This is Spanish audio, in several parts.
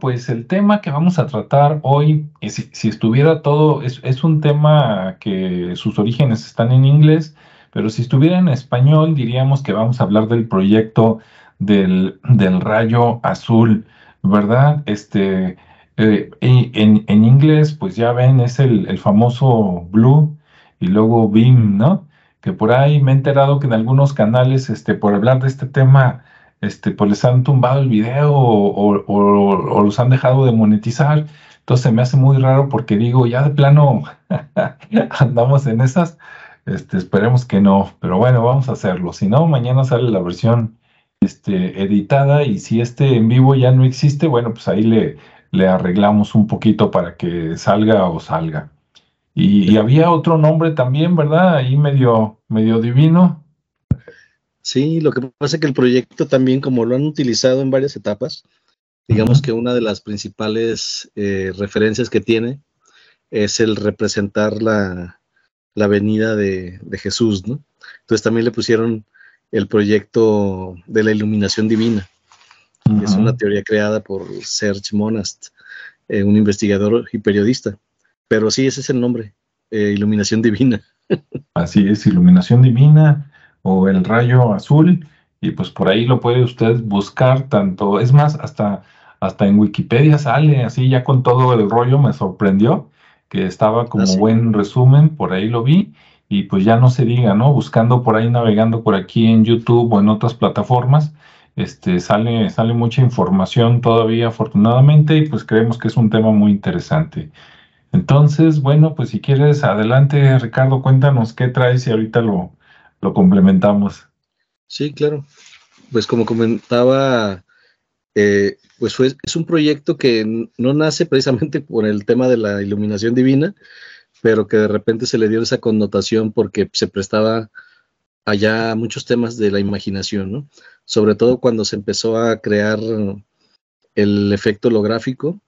pues el tema que vamos a tratar hoy, si, estuviera todo, es, es, un tema que sus orígenes están en inglés, pero si estuviera en español, diríamos que vamos a hablar del proyecto del, del rayo azul, ¿verdad? Este, eh, en, en, inglés, pues ya ven, es el, el famoso Blue y luego Beam, ¿no? Que por ahí me he enterado que en algunos canales, este, por hablar de este tema, este, pues les han tumbado el video o, los han dejado de monetizar. Entonces me hace muy raro porque digo, ya de plano andamos en esas. Este, esperemos que no, pero bueno, vamos a hacerlo. Si no, mañana sale la versión este, editada y si este en vivo ya no existe, bueno, pues ahí le, le arreglamos un poquito para que salga o salga. Y, y, había otro nombre también, ¿verdad? Ahí medio, medio divino. Sí, lo que pasa es que el proyecto también, como lo han utilizado en varias etapas, digamos que una de las principales eh, referencias que tiene es el representar la, la venida de, Jesús, ¿no? Entonces también le pusieron el proyecto de la iluminación divina, que es una teoría creada por Serge Monast, eh, un investigador y periodista. Pero sí, ese es el nombre, eh, iluminación divina. Así es, iluminación divina o el rayo azul y pues por ahí lo puede usted buscar tanto, es más, hasta, hasta en Wikipedia sale así ya con todo el rollo, me sorprendió que estaba como ah, buen resumen, por ahí lo vi y pues ya no se diga, ¿no? Buscando por ahí, navegando por aquí en YouTube o en otras plataformas, este, sale, sale mucha información todavía afortunadamente y pues creemos que es un tema muy interesante. Entonces, bueno, pues si quieres, adelante Ricardo, cuéntanos qué traes y ahorita lo, lo complementamos. Sí, claro. Pues como comentaba, eh, pues fue, es un proyecto que no nace precisamente por el tema de la iluminación divina, pero que de repente se le dio esa connotación porque se prestaba allá muchos temas de la imaginación, ¿no? Sobre todo cuando se empezó a crear el efecto holográfico,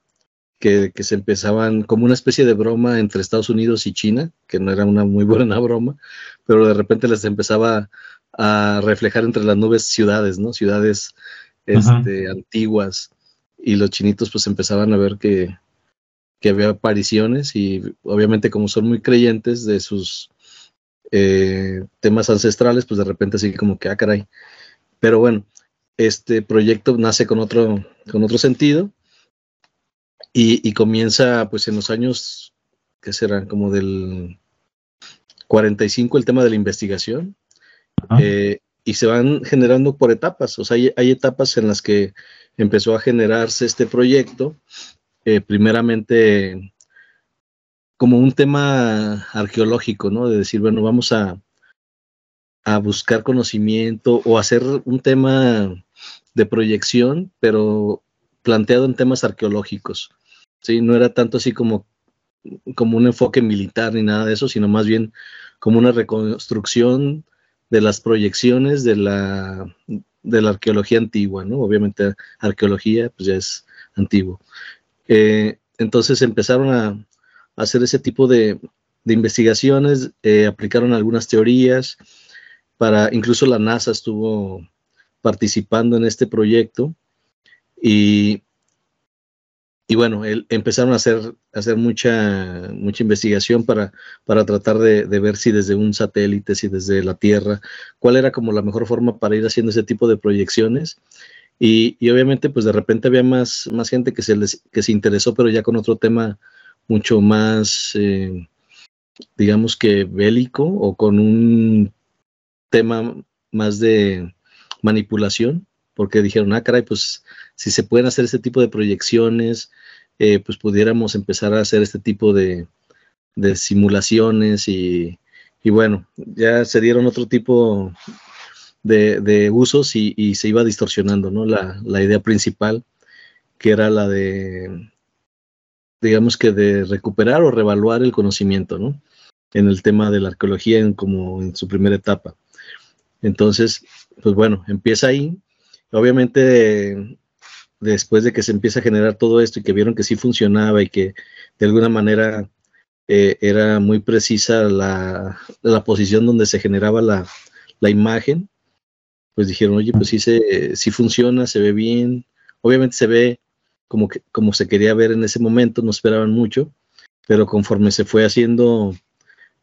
que, se empezaban como una especie de broma entre Estados Unidos y China, que no era una muy buena broma, pero de repente les empezaba a reflejar entre las nubes ciudades, ¿no? Ciudades este, antiguas, y los chinitos pues empezaban a ver que, que, había apariciones y obviamente como son muy creyentes de sus eh, temas ancestrales, pues de repente así como que, ah, caray. Pero bueno, este proyecto nace con otro, con otro sentido y, comienza pues en los años, que serán como del 45 el tema de la investigación. Eh, y se van generando por etapas, o sea, hay, etapas en las que empezó a generarse este proyecto, eh, primeramente como un tema arqueológico, ¿no? De decir, bueno, vamos a, a buscar conocimiento o hacer un tema de proyección, pero planteado en temas arqueológicos. ¿Sí? No era tanto así como, como un enfoque militar ni nada de eso, sino más bien como una reconstrucción de las proyecciones de la, de la arqueología antigua, ¿no? Obviamente arqueología pues ya es antiguo. Eh, entonces empezaron a, hacer ese tipo de, investigaciones, eh, aplicaron algunas teorías, para, incluso la NASA estuvo participando en este proyecto y, y bueno, empezaron a hacer, hacer mucha, mucha investigación para, para tratar de, ver si desde un satélite, si desde la Tierra, cuál era como la mejor forma para ir haciendo ese tipo de proyecciones. Y, obviamente, pues de repente había más, más gente que se, les, que se interesó, pero ya con otro tema mucho más, eh, digamos que bélico o con un tema más de manipulación, porque dijeron, ah, caray, pues si se pueden hacer este tipo de proyecciones, eh, pues pudiéramos empezar a hacer este tipo de, simulaciones y, bueno, ya se dieron otro tipo de, usos y, se iba distorsionando, ¿no? La, idea principal, que era la de, digamos que de recuperar o revaluar el conocimiento, ¿no? En el tema de la arqueología en, como en su primera etapa. Entonces, pues bueno, empieza ahí. Obviamente después de que se empieza a generar todo esto y que vieron que sí funcionaba y que de alguna manera eh, era muy precisa la, posición donde se generaba la, imagen, pues dijeron, oye, pues sí, se, sí funciona, se ve bien. Obviamente se ve como, que, como se quería ver en ese momento, no esperaban mucho, pero conforme se fue haciendo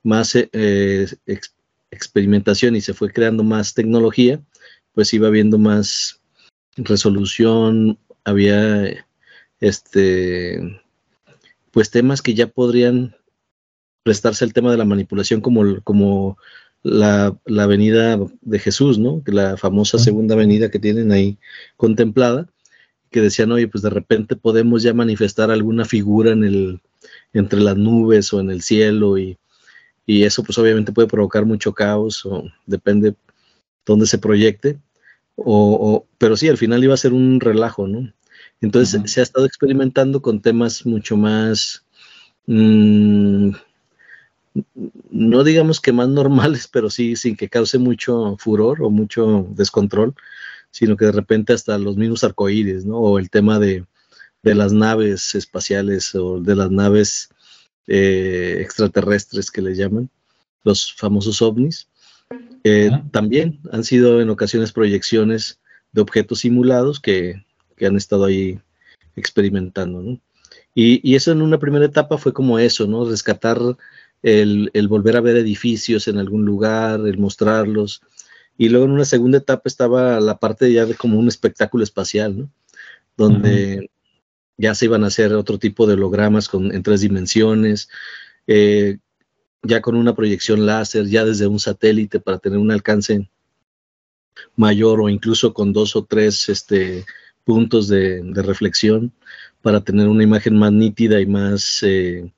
más eh, experimentación y se fue creando más tecnología, pues iba habiendo más resolución, había este pues temas que ya podrían prestarse al tema de la manipulación como, como la, la venida de Jesús, ¿no? La famosa segunda venida que tienen ahí contemplada, que decían, oye, pues de repente podemos ya manifestar alguna figura en el, entre las nubes o en el cielo y, y eso pues obviamente puede provocar mucho caos o depende dónde se proyecte, o, pero sí, al final iba a ser un relajo, ¿no? Entonces se ha estado experimentando con temas mucho más, mmm, no digamos que más normales, pero sí sin que cause mucho furor o mucho descontrol, sino que de repente hasta los mismos arcoíris, ¿no? O el tema de, de las naves espaciales o de las naves eh, extraterrestres que le llaman, los famosos ovnis. Eh, también han sido en ocasiones proyecciones de objetos simulados que, que han estado ahí experimentando, ¿no? Y, y, eso en una primera etapa fue como eso, ¿no? Rescatar el, el, volver a ver edificios en algún lugar, el mostrarlos. Y luego en una segunda etapa estaba la parte ya de como un espectáculo espacial, ¿no? Donde ya se iban a hacer otro tipo de hologramas con, en tres dimensiones, eh, ya con una proyección láser, ya desde un satélite para tener un alcance mayor o incluso con dos o tres este, puntos de, reflexión para tener una imagen más nítida y más eh,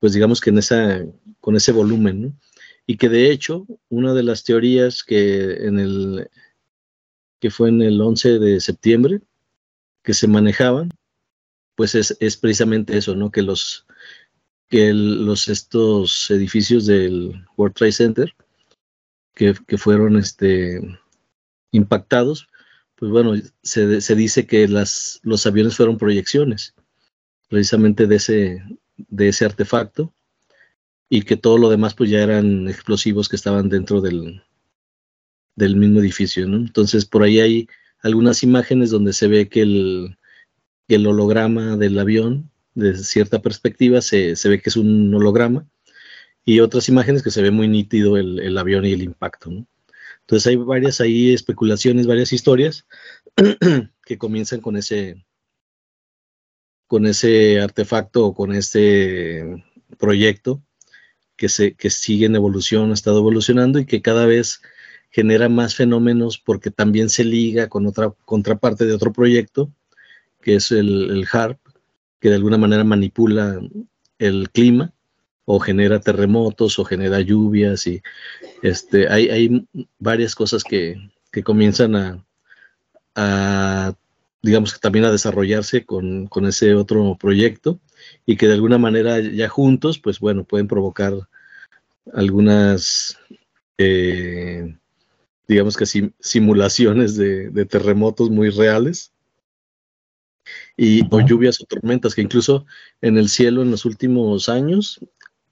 pues digamos que en esa, con ese volumen, ¿no? Y que de hecho, una de las teorías que en el, que fue en el 11 de septiembre, que se manejaban, pues es, es precisamente eso, ¿no? Que los, que los, estos edificios del World Trade Center, que, que fueron este, impactados, pues bueno, se, dice que los aviones fueron proyecciones, precisamente de ese, de artefacto y que todo lo demás pues ya eran explosivos que estaban dentro del, mismo edificio. Entonces por ahí hay algunas imágenes donde se ve que el, holograma del avión, desde cierta perspectiva, se, ve que es un holograma, y otras imágenes que se ve muy nítido el, avión y el impacto. Entonces hay varias ahí especulaciones, varias historias que comienzan con ese, con ese artefacto o con este proyecto que, se, que sigue en evolución, ha estado evolucionando y que cada vez genera más fenómenos porque también se liga con otra contraparte de otro proyecto, que es el, el HARP, que de alguna manera manipula el clima o genera terremotos o genera lluvias y este, hay, hay varias cosas que, que comienzan a, a digamos que también a desarrollarse con, con, ese otro proyecto y que de alguna manera ya juntos, pues bueno, pueden provocar algunas, eh, digamos que simulaciones de, de, terremotos muy reales y o lluvias o tormentas que incluso en el cielo en los últimos años,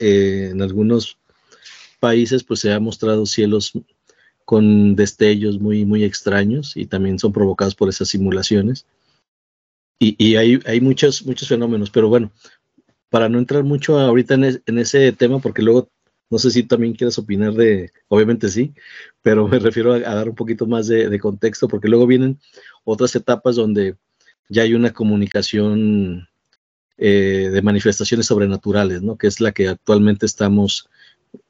eh, en algunos países, pues se ha mostrado cielos con destellos muy, muy extraños y también son provocados por esas simulaciones. Y, y hay, hay muchos, muchos fenómenos, pero bueno, para no entrar mucho ahorita en, es, en, ese tema, porque luego no sé si también quieres opinar de, obviamente sí, pero me refiero a, a dar un poquito más de, de, contexto, porque luego vienen otras etapas donde ya hay una comunicación eh, de manifestaciones sobrenaturales, ¿no? Que es la que actualmente estamos,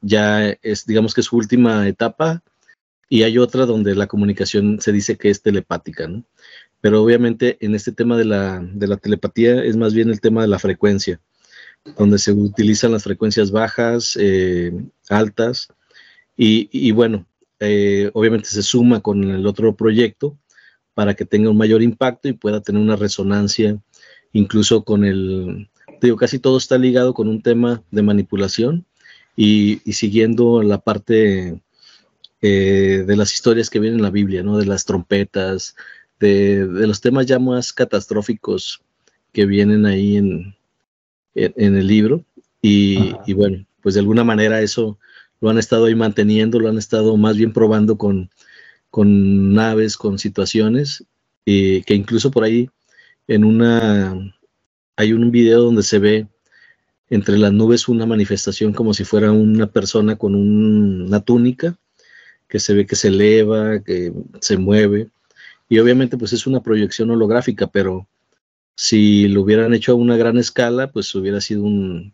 ya es, digamos que su última etapa, y hay otra donde la comunicación se dice que es telepática, ¿no? Pero obviamente en este tema de la, de la telepatía es más bien el tema de la frecuencia, donde se utilizan las frecuencias bajas, eh, altas, y, y bueno, eh, obviamente se suma con el otro proyecto para que tenga un mayor impacto y pueda tener una resonancia, incluso con el, digo, casi todo está ligado con un tema de manipulación y, y siguiendo la parte eh, de las historias que vienen en la Biblia, ¿no? De las trompetas, de, de los temas ya más catastróficos que vienen ahí en, en, en el libro. Y, y, bueno, pues de alguna manera eso lo han estado ahí manteniendo, lo han estado más bien probando con, con naves, con situaciones, y que incluso por ahí en una, hay un video donde se ve entre las nubes una manifestación como si fuera una persona con una túnica, que se ve que se eleva, que se mueve. Y obviamente pues es una proyección holográfica, pero si lo hubieran hecho a una gran escala, pues hubiera sido un,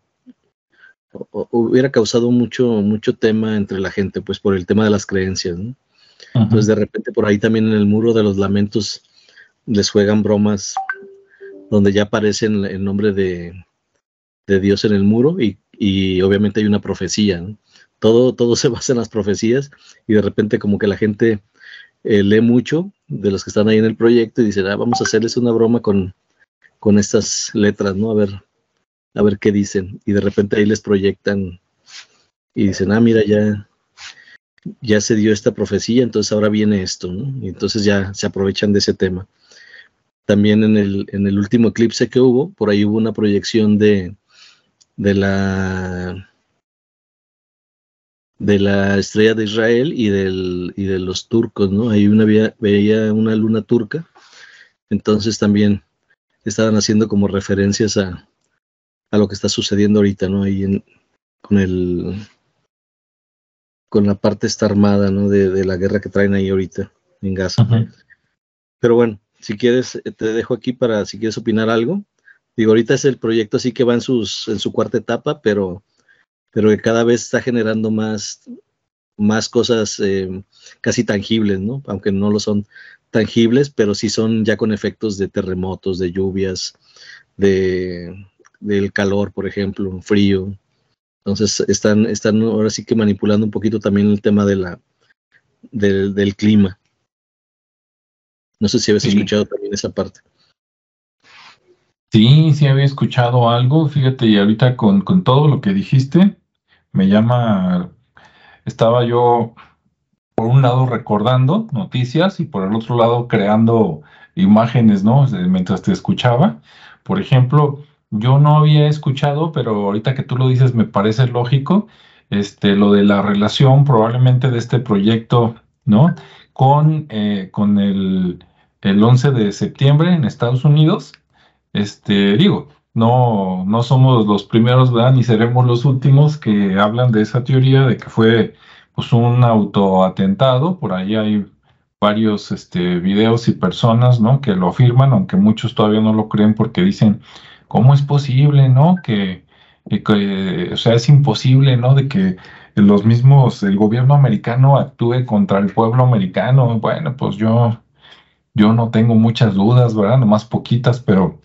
hubiera causado mucho, mucho tema entre la gente, pues por el tema de las creencias. Entonces de repente por ahí también en el muro de los lamentos les juegan bromas donde ya aparece el nombre de, Dios en el muro y, obviamente hay una profecía. Todo, todo se basa en las profecías y de repente como que la gente eh, lee mucho de los que están ahí en el proyecto y dicen, ah, vamos a hacerles una broma con, con estas letras, ¿no? A ver, a ver qué dicen. Y de repente ahí les proyectan y dicen, ah, mira, ya, ya se dio esta profecía, entonces ahora viene esto, ¿no? Y entonces ya se aprovechan de ese tema. También en el, en el último eclipse que hubo, por ahí hubo una proyección de, de la de la estrella de Israel y, del, y de los turcos, ¿no? Ahí una, veía una luna turca, entonces también estaban haciendo como referencias a, a lo que está sucediendo ahorita, ¿no? Ahí en, con el con la parte esta armada, ¿no? De, la guerra que traen ahí ahorita en Gaza. Pero bueno, si quieres, eh, te dejo aquí para si quieres opinar algo. Digo, ahorita es el proyecto así que va en, sus, en su cuarta etapa, pero, pero que cada vez está generando más, más cosas eh, casi tangibles, ¿no? Aunque no lo son tangibles, pero sí son ya con efectos de terremotos, de lluvias, de, del calor, por ejemplo, frío. Entonces están, están ahora sí que manipulando un poquito también el tema de la, del, clima. No sé si habías escuchado también esa parte. Sí, sí había escuchado algo, fíjate, y ahorita con, con todo lo que dijiste, me llama, estaba yo por un lado recordando noticias y por el otro lado creando imágenes, ¿no? Mientras te escuchaba. Por ejemplo, yo no había escuchado, pero ahorita que tú lo dices me parece lógico, este, lo de la relación probablemente de este proyecto, ¿no? Con, eh, con el, el 11 de septiembre en Estados Unidos. Este, digo, no, no somos los primeros, ¿verdad? Ni seremos los últimos que hablan de esa teoría de que fue pues un autoatentado. Por ahí hay varios este, videos y personas, ¿no? Que lo afirman, aunque muchos todavía no lo creen porque dicen ¿Cómo es posible, no? Que, o sea, es imposible, ¿no? De que los mismos, el gobierno americano actúe contra el pueblo americano. Bueno, pues yo, yo no tengo muchas dudas, ¿verdad? Nomás poquitas, pero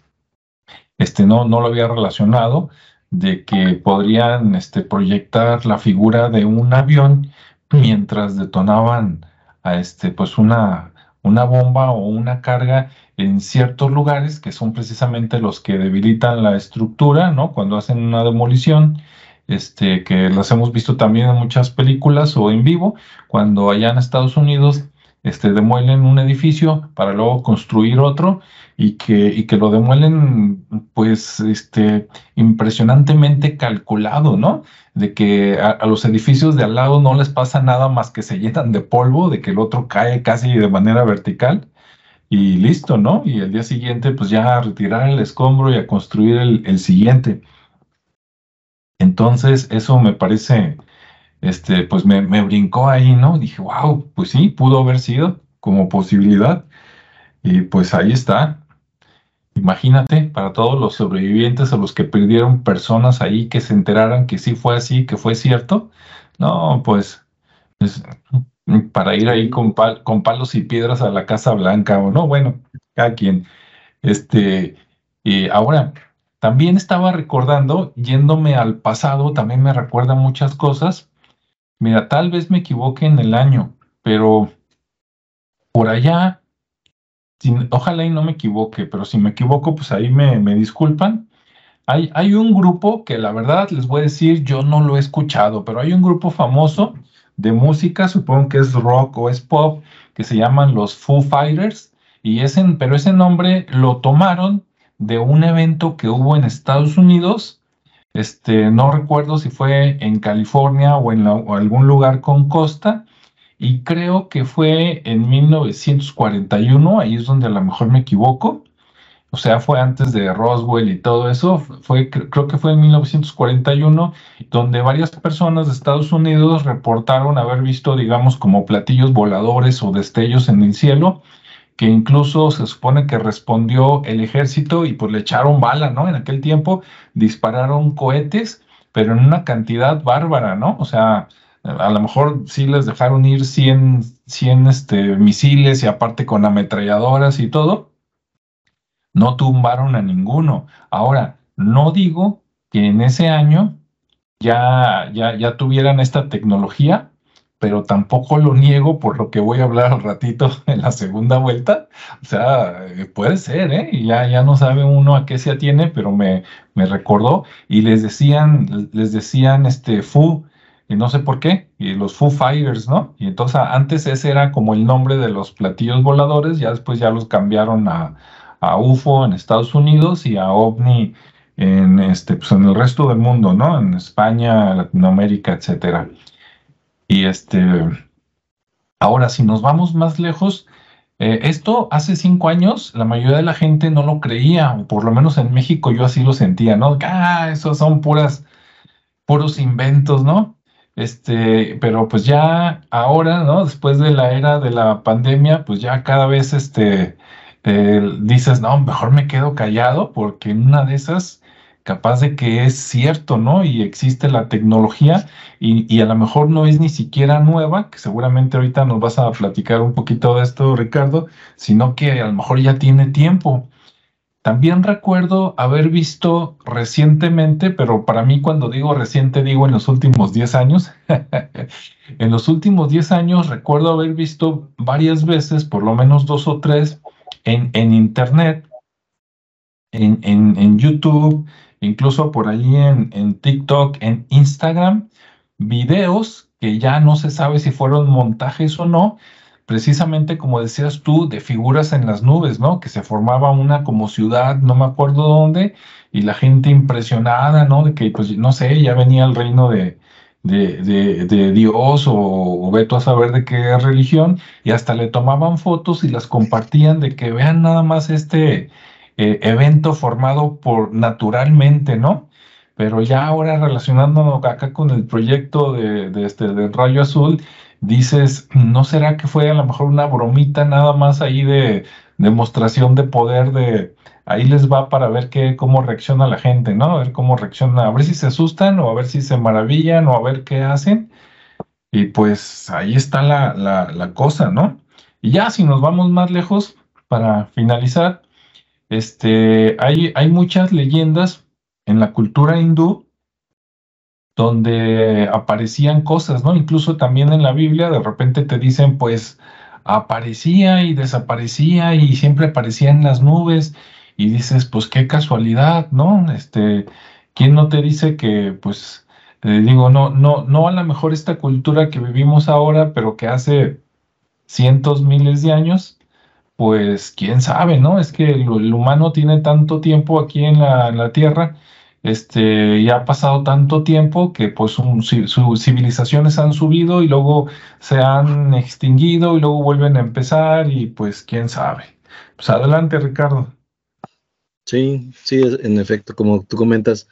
este, no, no lo había relacionado de que podrían este, proyectar la figura de un avión mientras detonaban a este, pues una, una bomba o una carga en ciertos lugares que son precisamente los que debilitan la estructura, ¿no? Cuando hacen una demolición, este, que las hemos visto también en muchas películas o en vivo, cuando allá en Estados Unidos este, demuelen un edificio para luego construir otro y que, y que lo demuelen pues este, impresionantemente calculado, ¿no? De que a, a, los edificios de al lado no les pasa nada más que se llenan de polvo, de que el otro cae casi de manera vertical y listo, ¿no? Y el día siguiente, pues ya a retirar el escombro y a construir el, siguiente. Entonces, eso me parece, este, pues me, me, brincó ahí, ¿no? Dije, wow, pues sí, pudo haber sido como posibilidad. Y pues ahí está. Imagínate, para todos los sobrevivientes a los que perdieron personas ahí que se enteraran que sí fue así, que fue cierto. No, pues para ir ahí con, con palos y piedras a la Casa Blanca o no, bueno, cada quien. Este, y ahora, también estaba recordando, yéndome al pasado, también me recuerda muchas cosas. Mira, tal vez me equivoque en el año, pero por allá, ojalá y no me equivoque, pero si me equivoco, pues ahí me, me disculpan. Hay, hay un grupo que la verdad les voy a decir, yo no lo he escuchado, pero hay un grupo famoso de música, supongo que es rock o es pop, que se llaman los Foo Fighters, y ese, pero ese nombre lo tomaron de un evento que hubo en Estados Unidos, este, no recuerdo si fue en California o en algún lugar con costa, y creo que fue en 1941, ahí es donde a lo mejor me equivoco, o sea, fue antes de Roswell y todo eso, fue, creo que fue en 1941, donde varias personas de Estados Unidos reportaron haber visto, digamos, como platillos voladores o destellos en el cielo, que incluso se supone que respondió el ejército y pues le echaron bala, ¿no? En aquel tiempo dispararon cohetes, pero en una cantidad bárbara, ¿no? O sea, a lo mejor sí les dejaron ir 100, 100 este, misiles y aparte con ametralladoras y todo. No tumbaron a ninguno. Ahora, no digo que en ese año ya, ya, ya tuvieran esta tecnología, pero tampoco lo niego por lo que voy a hablar al ratito en la segunda vuelta. O sea, eh, puede ser, ¿eh? Ya, ya no sabe uno a qué se atiene, pero me, me recordó y les decían, les decían, este, Fu, y no sé por qué, y los Foo Fighters, ¿no? Y entonces antes ese era como el nombre de los platillos voladores, ya después ya los cambiaron a, UFO en Estados Unidos y a OVNI en, este, pues en el resto del mundo, ¿no? En España, Latinoamérica, etcétera. Y este, ahora, si nos vamos más lejos, eh, esto hace cinco años la mayoría de la gente no lo creía, o por lo menos en México yo así lo sentía, ¿no? Ah, esos son puras, puros inventos, ¿no? Este, pero pues ya ahora, ¿no? Después de la era de la pandemia, pues ya cada vez este, eh, dices, no, mejor me quedo callado porque en una de esas, capaz de que es cierto, ¿no? Y existe la tecnología y, y a lo mejor no es ni siquiera nueva, que seguramente ahorita nos vas a platicar un poquito de esto, Ricardo, sino que a lo mejor ya tiene tiempo. También recuerdo haber visto recientemente, pero para mí cuando digo reciente digo en los últimos 10 años, en los últimos 10 años recuerdo haber visto varias veces, por lo menos dos o tres, en, en Internet, en, en, YouTube, incluso por ahí en, en TikTok, en Instagram, videos que ya no se sabe si fueron montajes o no, precisamente como decías tú, de figuras en las nubes, ¿no? Que se formaba una como ciudad, no me acuerdo dónde, y la gente impresionada, ¿no? De que, pues, no sé, ya venía el reino de, de, Dios o, o, veto a saber de qué religión, y hasta le tomaban fotos y las compartían de que vean nada más este eh, evento formado por naturalmente, ¿no? Pero ya ahora relacionándonos acá con el proyecto de, este, del rayo azul, dices, ¿no será que fue a lo mejor una bromita nada más ahí de demostración de poder de ahí les va para ver qué, cómo reacciona la gente, ¿no? A ver cómo reacciona, a ver si se asustan o a ver si se maravillan o a ver qué hacen. Y pues ahí está la, la, cosa, ¿no? Y ya si nos vamos más lejos, para finalizar, este, hay, hay muchas leyendas en la cultura hindú donde aparecían cosas, ¿no? Incluso también en la Biblia de repente te dicen, pues, aparecía y desaparecía y siempre aparecía en las nubes y dices, pues qué casualidad, ¿no? Este, ¿quién no te dice que, pues, eh, digo, no, no, no a lo mejor esta cultura que vivimos ahora, pero que hace cientos, miles de años, pues quién sabe, ¿no? Es que el, humano tiene tanto tiempo aquí en la, Tierra este, ya ha pasado tanto tiempo que pues sus civilizaciones han subido y luego se han extinguido y luego vuelven a empezar y pues quién sabe. Pues adelante, Ricardo. Sí, sí, en efecto, como tú comentas,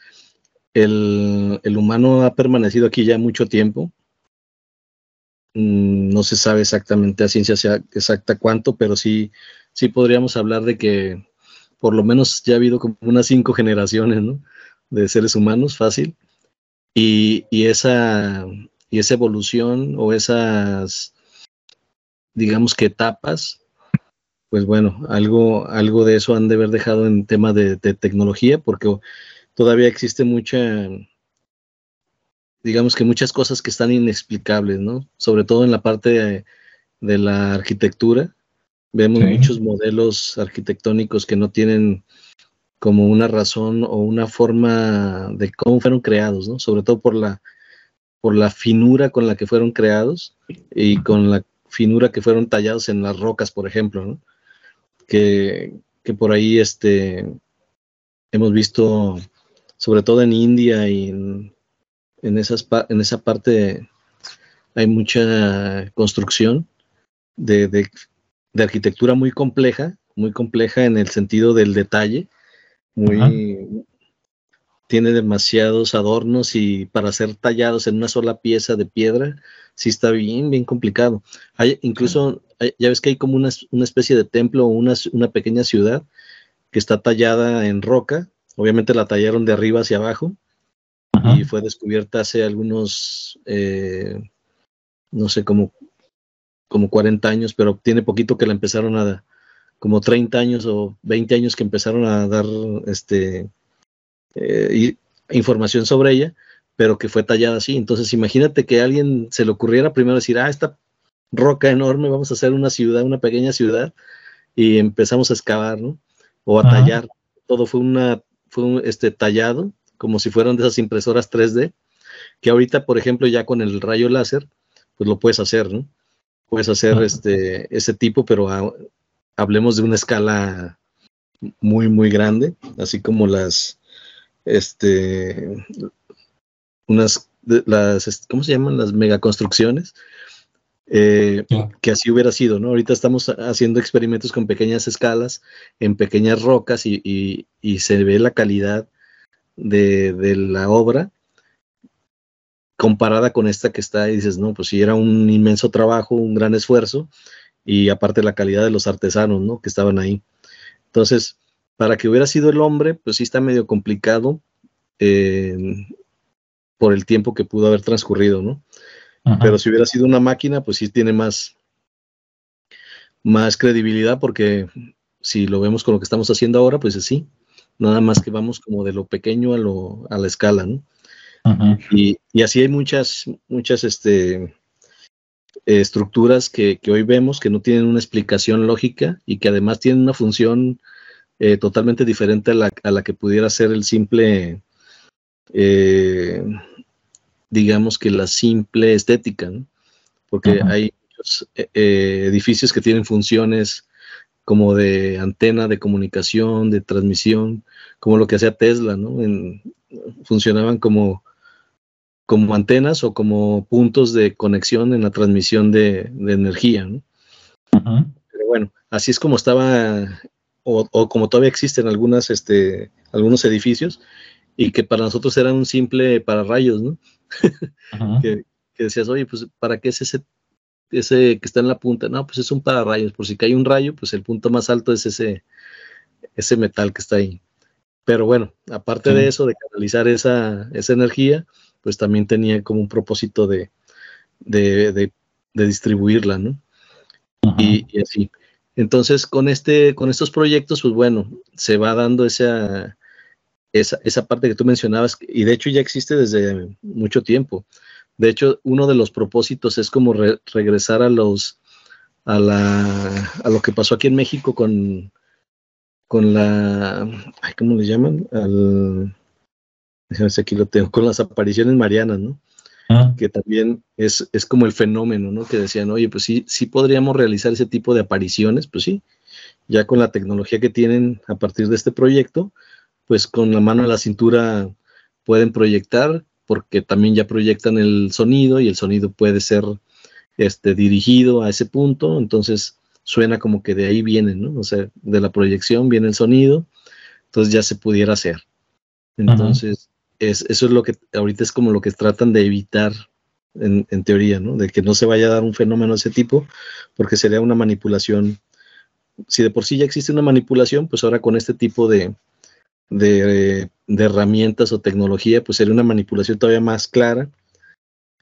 el, humano ha permanecido aquí ya mucho tiempo. Mm, no se sabe exactamente a ciencia exacta cuánto, pero sí, sí podríamos hablar de que por lo menos ya ha habido como unas cinco generaciones, de seres humanos, fácil. Y, esa, y esa evolución o esas, digamos que etapas, pues bueno, algo, algo de eso han de haber dejado en tema de, tecnología, porque todavía existe mucha, digamos que muchas cosas que están inexplicables, ¿no? Sobre todo en la parte de, la arquitectura. Vemos muchos modelos arquitectónicos que no tienen como una razón o una forma de cómo fueron creados, ¿no? Sobre todo por la, por la finura con la que fueron creados y con la finura que fueron tallados en las rocas, por ejemplo, ¿no? Que, por ahí este, hemos visto, sobre todo en India y en, en, esas, en esa parte hay mucha construcción de, de, de arquitectura muy compleja muy compleja en el sentido del detalle, muy, tiene demasiados adornos y para ser tallados en una sola pieza de piedra, sí está bien, bien complicado. Hay, incluso, ya ves que hay como una, especie de templo o una, una, pequeña ciudad que está tallada en roca, obviamente la tallaron de arriba hacia abajo y fue descubierta hace algunos, eh, no sé, como, como 40 años, pero tiene poquito que la empezaron a, como 30 años o 20 años que empezaron a dar, este, eh, información sobre ella, pero que fue tallada así. Entonces, imagínate que a alguien se le ocurriera primero decir, ah, esta roca enorme, vamos a hacer una ciudad, una pequeña ciudad, y empezamos a excavar, ¿no? O a tallar. Todo fue una, fue un, este tallado, como si fueran de esas impresoras 3D, que ahorita, por ejemplo, ya con el rayo láser, pues lo puedes hacer, ¿no? Puedes hacer este, ese tipo, pero hablemos de una escala muy, muy grande, así como las, este, unas, las, ¿cómo se llaman? Las megaconstrucciones, eh, que así hubiera sido, ¿no? Ahorita estamos haciendo experimentos con pequeñas escalas, en pequeñas rocas y, se ve la calidad de, la obra comparada con esta que está y dices, no, pues sí era un inmenso trabajo, un gran esfuerzo y aparte la calidad de los artesanos, ¿no? Que estaban ahí. Entonces, para que hubiera sido el hombre, pues sí está medio complicado eh, por el tiempo que pudo haber transcurrido, ¿no? Pero si hubiera sido una máquina, pues sí tiene más, más credibilidad porque si lo vemos con lo que estamos haciendo ahora, pues sí, nada más que vamos como de lo pequeño a, lo, a la escala, ¿no? y, así hay muchas, muchas este, estructuras que, que, hoy vemos que no tienen una explicación lógica y que además tienen una función eh, totalmente diferente a la, a la, que pudiera ser el simple, eh, digamos que la simple estética, porque hay muchos, eh, edificios que tienen funciones como de antena de comunicación, de transmisión, como lo que hacía Tesla, ¿no? funcionaban como, como antenas o como puntos de conexión en la transmisión de, energía, ¿no? Pero bueno, así es como estaba o, como todavía existen algunas, este, algunos edificios, y que para nosotros eran un simple pararrayos, ¿no? que, decías, oye, pues, ¿para qué es ese, ese que está en la punta? No, pues es un pararrayos, por si cae un rayo, pues el punto más alto es ese, ese metal que está ahí. Pero bueno, aparte de eso, de canalizar esa, esa energía, pues también tenía como un propósito de, de, de, distribuirla, ¿no? y, y, así. Entonces, con, este, con estos proyectos, pues bueno, se va dando esa, esa, parte que tú mencionabas, y de hecho ya existe desde mucho tiempo. De hecho, uno de los propósitos es como regresar a los a la a lo que pasó aquí en México con con la ¿cómo le llaman? Al déjame aquí lo tengo, con las apariciones marianas, ¿no? que también es, es, como el fenómeno, ¿no? Que decían, oye, pues sí, sí podríamos realizar ese tipo de apariciones, pues sí, ya con la tecnología que tienen a partir de este proyecto, pues con la mano a la cintura pueden proyectar, porque también ya proyectan el sonido y el sonido puede ser este, dirigido a ese punto, entonces suena como que de ahí viene, ¿no? O sea, de la proyección viene el sonido, entonces ya se pudiera hacer. Entonces, eso es lo que ahorita es como lo que tratan de evitar en, teoría, ¿no? De que no se vaya a dar un fenómeno de ese tipo, porque sería una manipulación. Si de por sí ya existe una manipulación, pues ahora con este tipo de, de, herramientas o tecnología, pues sería una manipulación todavía más clara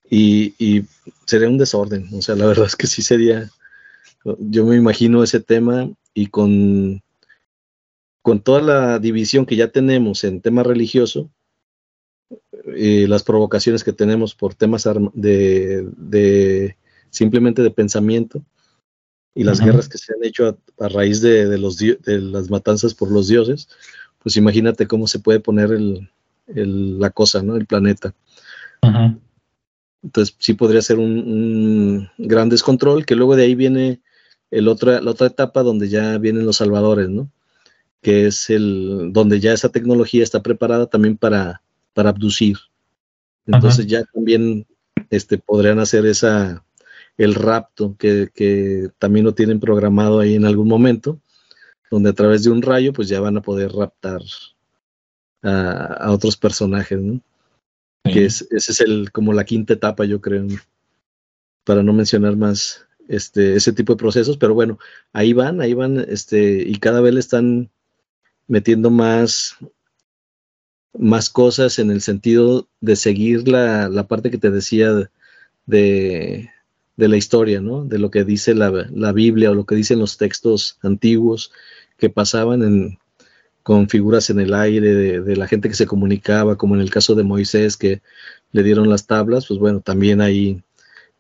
y, y, sería un desorden. O sea, la verdad es que sí sería, yo me imagino ese tema y con, con toda la división que ya tenemos en tema religioso, las provocaciones que tenemos por temas de, simplemente de pensamiento y las guerras que se han hecho a, raíz de, los, de las matanzas por los dioses, pues imagínate cómo se puede poner el, la cosa, ¿no? El planeta. Entonces sí podría ser un, gran descontrol, que luego de ahí viene el otra, la otra etapa donde ya vienen los salvadores, ¿no? Que es el donde ya esa tecnología está preparada también para para abducir. Entonces ya también este, podrían hacer esa, el rapto que, también lo tienen programado ahí en algún momento, donde a través de un rayo pues ya van a poder raptar a, otros personajes, ¿no? Que es, ese es el, como la quinta etapa, yo creo, para no mencionar más este, ese tipo de procesos, pero bueno, ahí van, ahí van, este, y cada vez le están metiendo más, más cosas en el sentido de seguir la, la parte que te decía de, de, la historia, ¿no? De lo que dice la, la, Biblia o lo que dicen los textos antiguos que pasaban en, con figuras en el aire de, de, la gente que se comunicaba, como en el caso de Moisés que le dieron las tablas, pues bueno, también ahí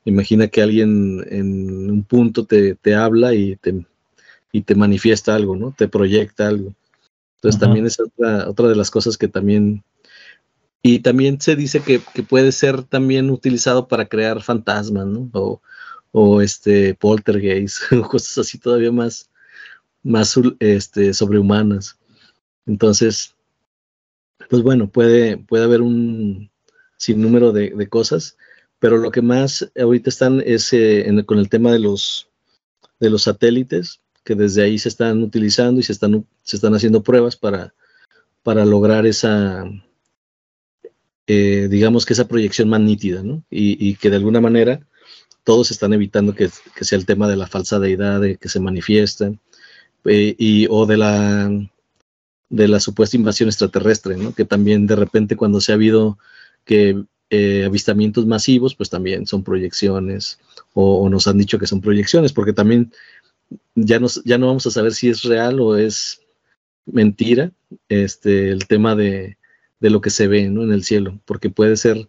imagina que alguien en un punto te, te habla y te, y te manifiesta algo, ¿no? Te proyecta algo. Entonces también es otra, otra de las cosas que también... Y también se dice que, puede ser también utilizado para crear fantasmas, ¿no? O, o este poltergeist, o cosas así todavía más, más este, sobrehumanas. Entonces, pues bueno, puede, puede haber un sinnúmero de, de cosas, pero lo que más ahorita están es eh, con el tema de los, de los satélites, que desde ahí se están utilizando y se están, se están haciendo pruebas para, para lograr esa, eh, digamos que esa proyección más nítida, ¿no? Y, que de alguna manera todos están evitando que, sea el tema de la falsa deidad, de que se manifiesten, eh, y, o de la, de la supuesta invasión extraterrestre, ¿no? Que también de repente cuando se ha habido que eh, avistamientos masivos, pues también son proyecciones, o, nos han dicho que son proyecciones, porque también ya no, ya no vamos a saber si es real o es mentira este, el tema de, de lo que se ve ¿no? en el cielo, porque puede ser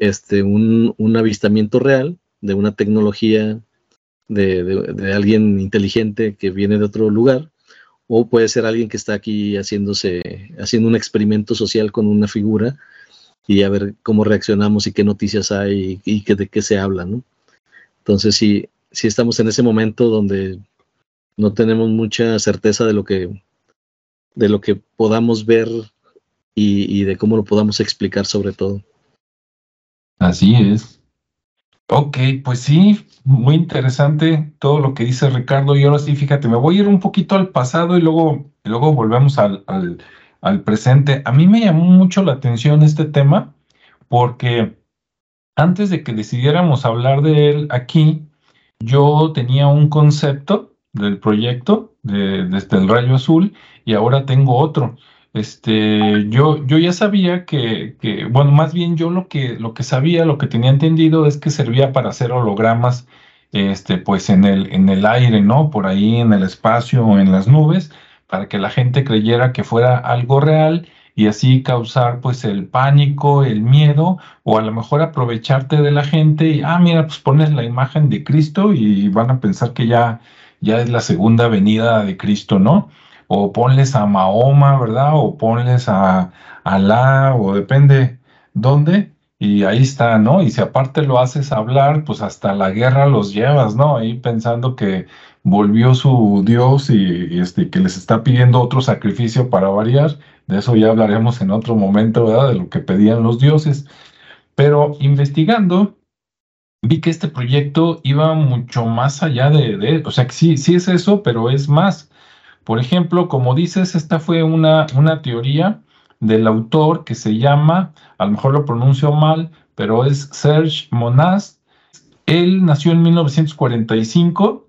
este, un, un avistamiento real de una tecnología de, de, alguien inteligente que viene de otro lugar, o puede ser alguien que está aquí haciéndose, haciendo un experimento social con una figura y a ver cómo reaccionamos y qué noticias hay y, y de qué se habla, ¿no? Entonces, sí, si estamos en ese momento donde no tenemos mucha certeza de lo que, de lo que podamos ver y, de cómo lo podamos explicar sobre todo. Así es. Ok, pues sí, muy interesante todo lo que dice Ricardo. Y ahora sí, fíjate, me voy a ir un poquito al pasado y luego, luego volvemos al, al, presente. A mí me llamó mucho la atención este tema porque antes de que decidiéramos hablar de él aquí, yo tenía un concepto del proyecto de, desde el rayo azul y ahora tengo otro. Este, yo, yo ya sabía que, que, bueno, más bien yo lo que, lo que sabía, lo que tenía entendido es que servía para hacer hologramas, este, pues en el, en el aire, ¿no? Por ahí en el espacio en las nubes, para que la gente creyera que fuera algo real y así causar pues el pánico, el miedo o a lo mejor aprovecharte de la gente y, ah, mira, pues pones la imagen de Cristo y van a pensar que ya, ya es la segunda venida de Cristo, ¿no? O ponles a Mahoma, ¿verdad? O ponles a Alá, o depende dónde, y ahí está, ¿no? Y si aparte lo haces hablar, pues hasta la guerra los llevas, ¿no? Ahí pensando que volvió su Dios y, este, que les está pidiendo otro sacrificio para variar. De eso ya hablaremos en otro momento, ¿verdad? De lo que pedían los dioses. Pero investigando, vi que este proyecto iba mucho más allá de, de o sea, que sí, sí es eso, pero es más. Por ejemplo, como dices, esta fue una, una teoría del autor que se llama, a lo mejor lo pronuncio mal, pero es Serge Monast. Él nació en 1945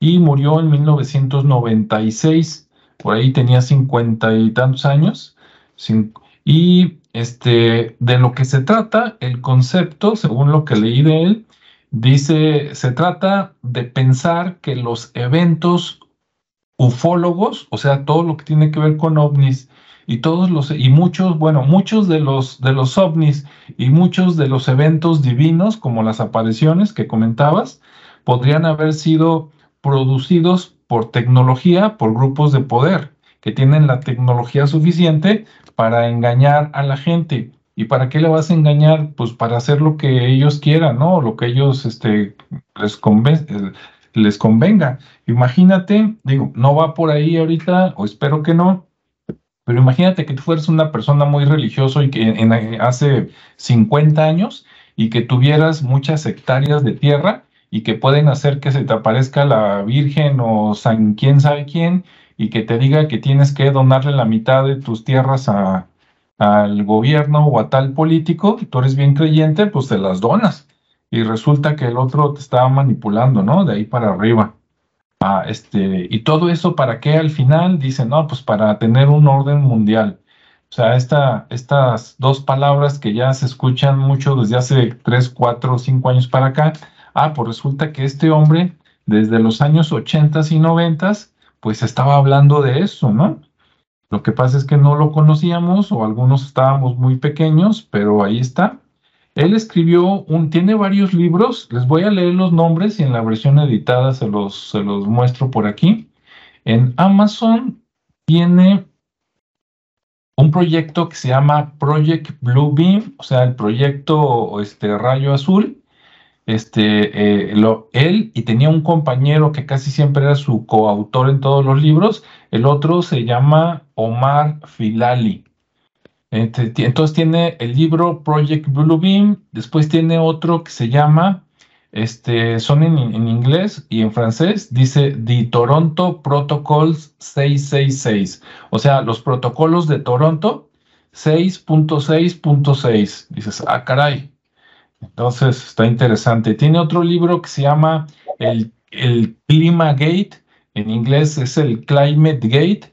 y murió en 1996. Por ahí tenía cincuenta y tantos años. Y este, de lo que se trata, el concepto, según lo que leí de él, dice, se trata de pensar que los eventos ufólogos, o sea, todo lo que tiene que ver con ovnis y todos los y muchos, bueno, muchos de los de los ovnis y muchos de los eventos divinos como las apariciones que comentabas podrían haber sido producidos por tecnología, por grupos de poder, que tienen la tecnología suficiente para engañar a la gente. ¿Y para qué le vas a engañar? Pues para hacer lo que ellos quieran, ¿no? Lo que ellos este, les, les convenga. Imagínate, digo, no va por ahí ahorita, o espero que no, pero imagínate que tú fueras una persona muy religiosa y que en, hace 50 años y que tuvieras muchas hectáreas de tierra y que pueden hacer que se te aparezca la Virgen o San quién sabe quién y que te diga que tienes que donarle la mitad de tus tierras a, al gobierno o a tal político, tú eres bien creyente, pues te las donas. Y resulta que el otro te estaba manipulando, ¿no? De ahí para arriba. Ah, este, y todo eso para qué al final dicen, no, pues para tener un orden mundial. O sea, esta, estas dos palabras que ya se escuchan mucho desde hace tres, cuatro, cinco años para acá, ah, pues resulta que este hombre, desde los años 80 y 90, pues estaba hablando de eso, ¿no? Lo que pasa es que no lo conocíamos o algunos estábamos muy pequeños, pero ahí está. Él escribió un, tiene varios libros, les voy a leer los nombres y en la versión editada se los, se los muestro por aquí. En Amazon tiene un proyecto que se llama Project Blue Beam, o sea, el proyecto este, Rayo Azul. Este, eh, él y tenía un compañero que casi siempre era su coautor en todos los libros. El otro se llama Omar Filali. Este, entonces tiene el libro Project Blue Beam, después tiene otro que se llama este, son en, inglés y en francés, dice The Toronto Protocols 666, o sea, los protocolos de Toronto 6.6.6. Dices, ah, caray. Entonces está interesante. Tiene otro libro que se llama el, el Clima Gate, en inglés es el Climate Gate.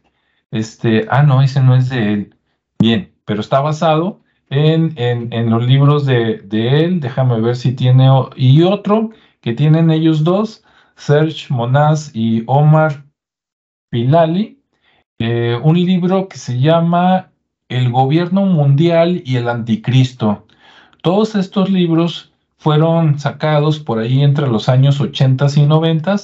Este, ah, no, ese no es de él. Bien, pero está basado en, los libros de, él, déjame ver si tiene, y otro que tienen ellos dos, Serge Monaz y Omar Pilali, eh, un libro que se llama El gobierno mundial y el anticristo. Todos estos libros fueron sacados por ahí entre los años 80 y 90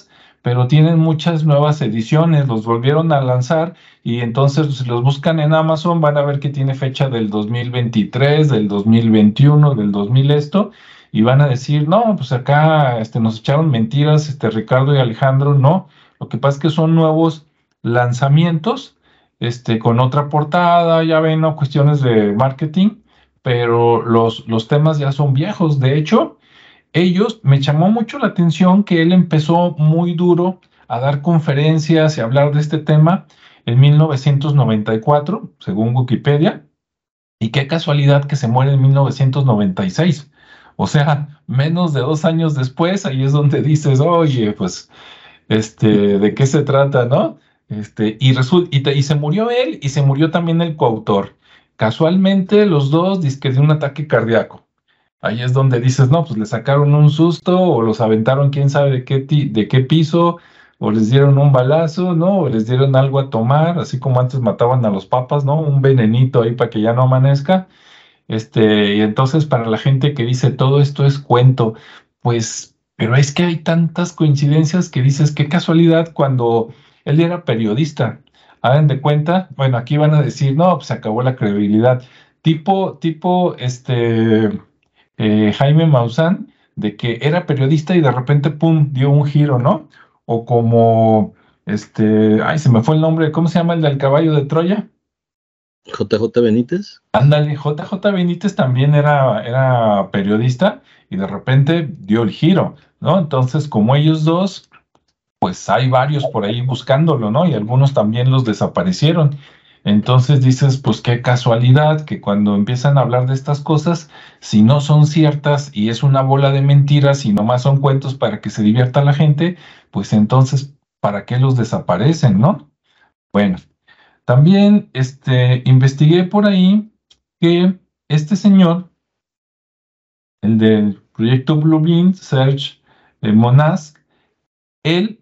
pero tienen muchas nuevas ediciones, los volvieron a lanzar y entonces si los buscan en Amazon van a ver que tiene fecha del 2023, del 2021, del 2000 esto, y van a decir, no, pues acá este, nos echaron mentiras, este, Ricardo y Alejandro, no, lo que pasa es que son nuevos lanzamientos, este, con otra portada, ya ven, ¿no? cuestiones de marketing, pero los, los temas ya son viejos, de hecho, ellos, me llamó mucho la atención que él empezó muy duro a dar conferencias y hablar de este tema en 1994, según Wikipedia, y qué casualidad que se muere en 1996. O sea, menos de dos años después, ahí es donde dices, oye, pues, este, ¿de qué se trata, no? Este, y, y, y se murió él y se murió también el coautor. Casualmente, los dos disque de un ataque cardíaco. Ahí es donde dices, no, pues le sacaron un susto o los aventaron quién sabe de qué, de qué piso o les dieron un balazo, ¿no? O les dieron algo a tomar, así como antes mataban a los papas, ¿no? Un venenito ahí para que ya no amanezca. Este, y entonces para la gente que dice todo esto es cuento, pues, pero es que hay tantas coincidencias que dices, qué casualidad cuando él era periodista. Hagan de cuenta, bueno, aquí van a decir, no, pues se acabó la credibilidad. Tipo, tipo, este, eh, Jaime Maussan, de que era periodista y de repente, pum, dio un giro, ¿no? O como, este, ay, se me fue el nombre, ¿cómo se llama el del caballo de Troya? JJ Benítez. Ándale, JJ Benítez también era, era periodista y de repente dio el giro, ¿no? Entonces, como ellos dos, pues hay varios por ahí buscándolo, ¿no? Y algunos también los desaparecieron. Entonces dices, pues qué casualidad que cuando empiezan a hablar de estas cosas, si no son ciertas y es una bola de mentiras y nomás son cuentos para que se divierta la gente, pues entonces, ¿para qué los desaparecen, no? Bueno, también este, investigué por ahí que este señor, el del proyecto Blue Bean, Serge eh, Monask, él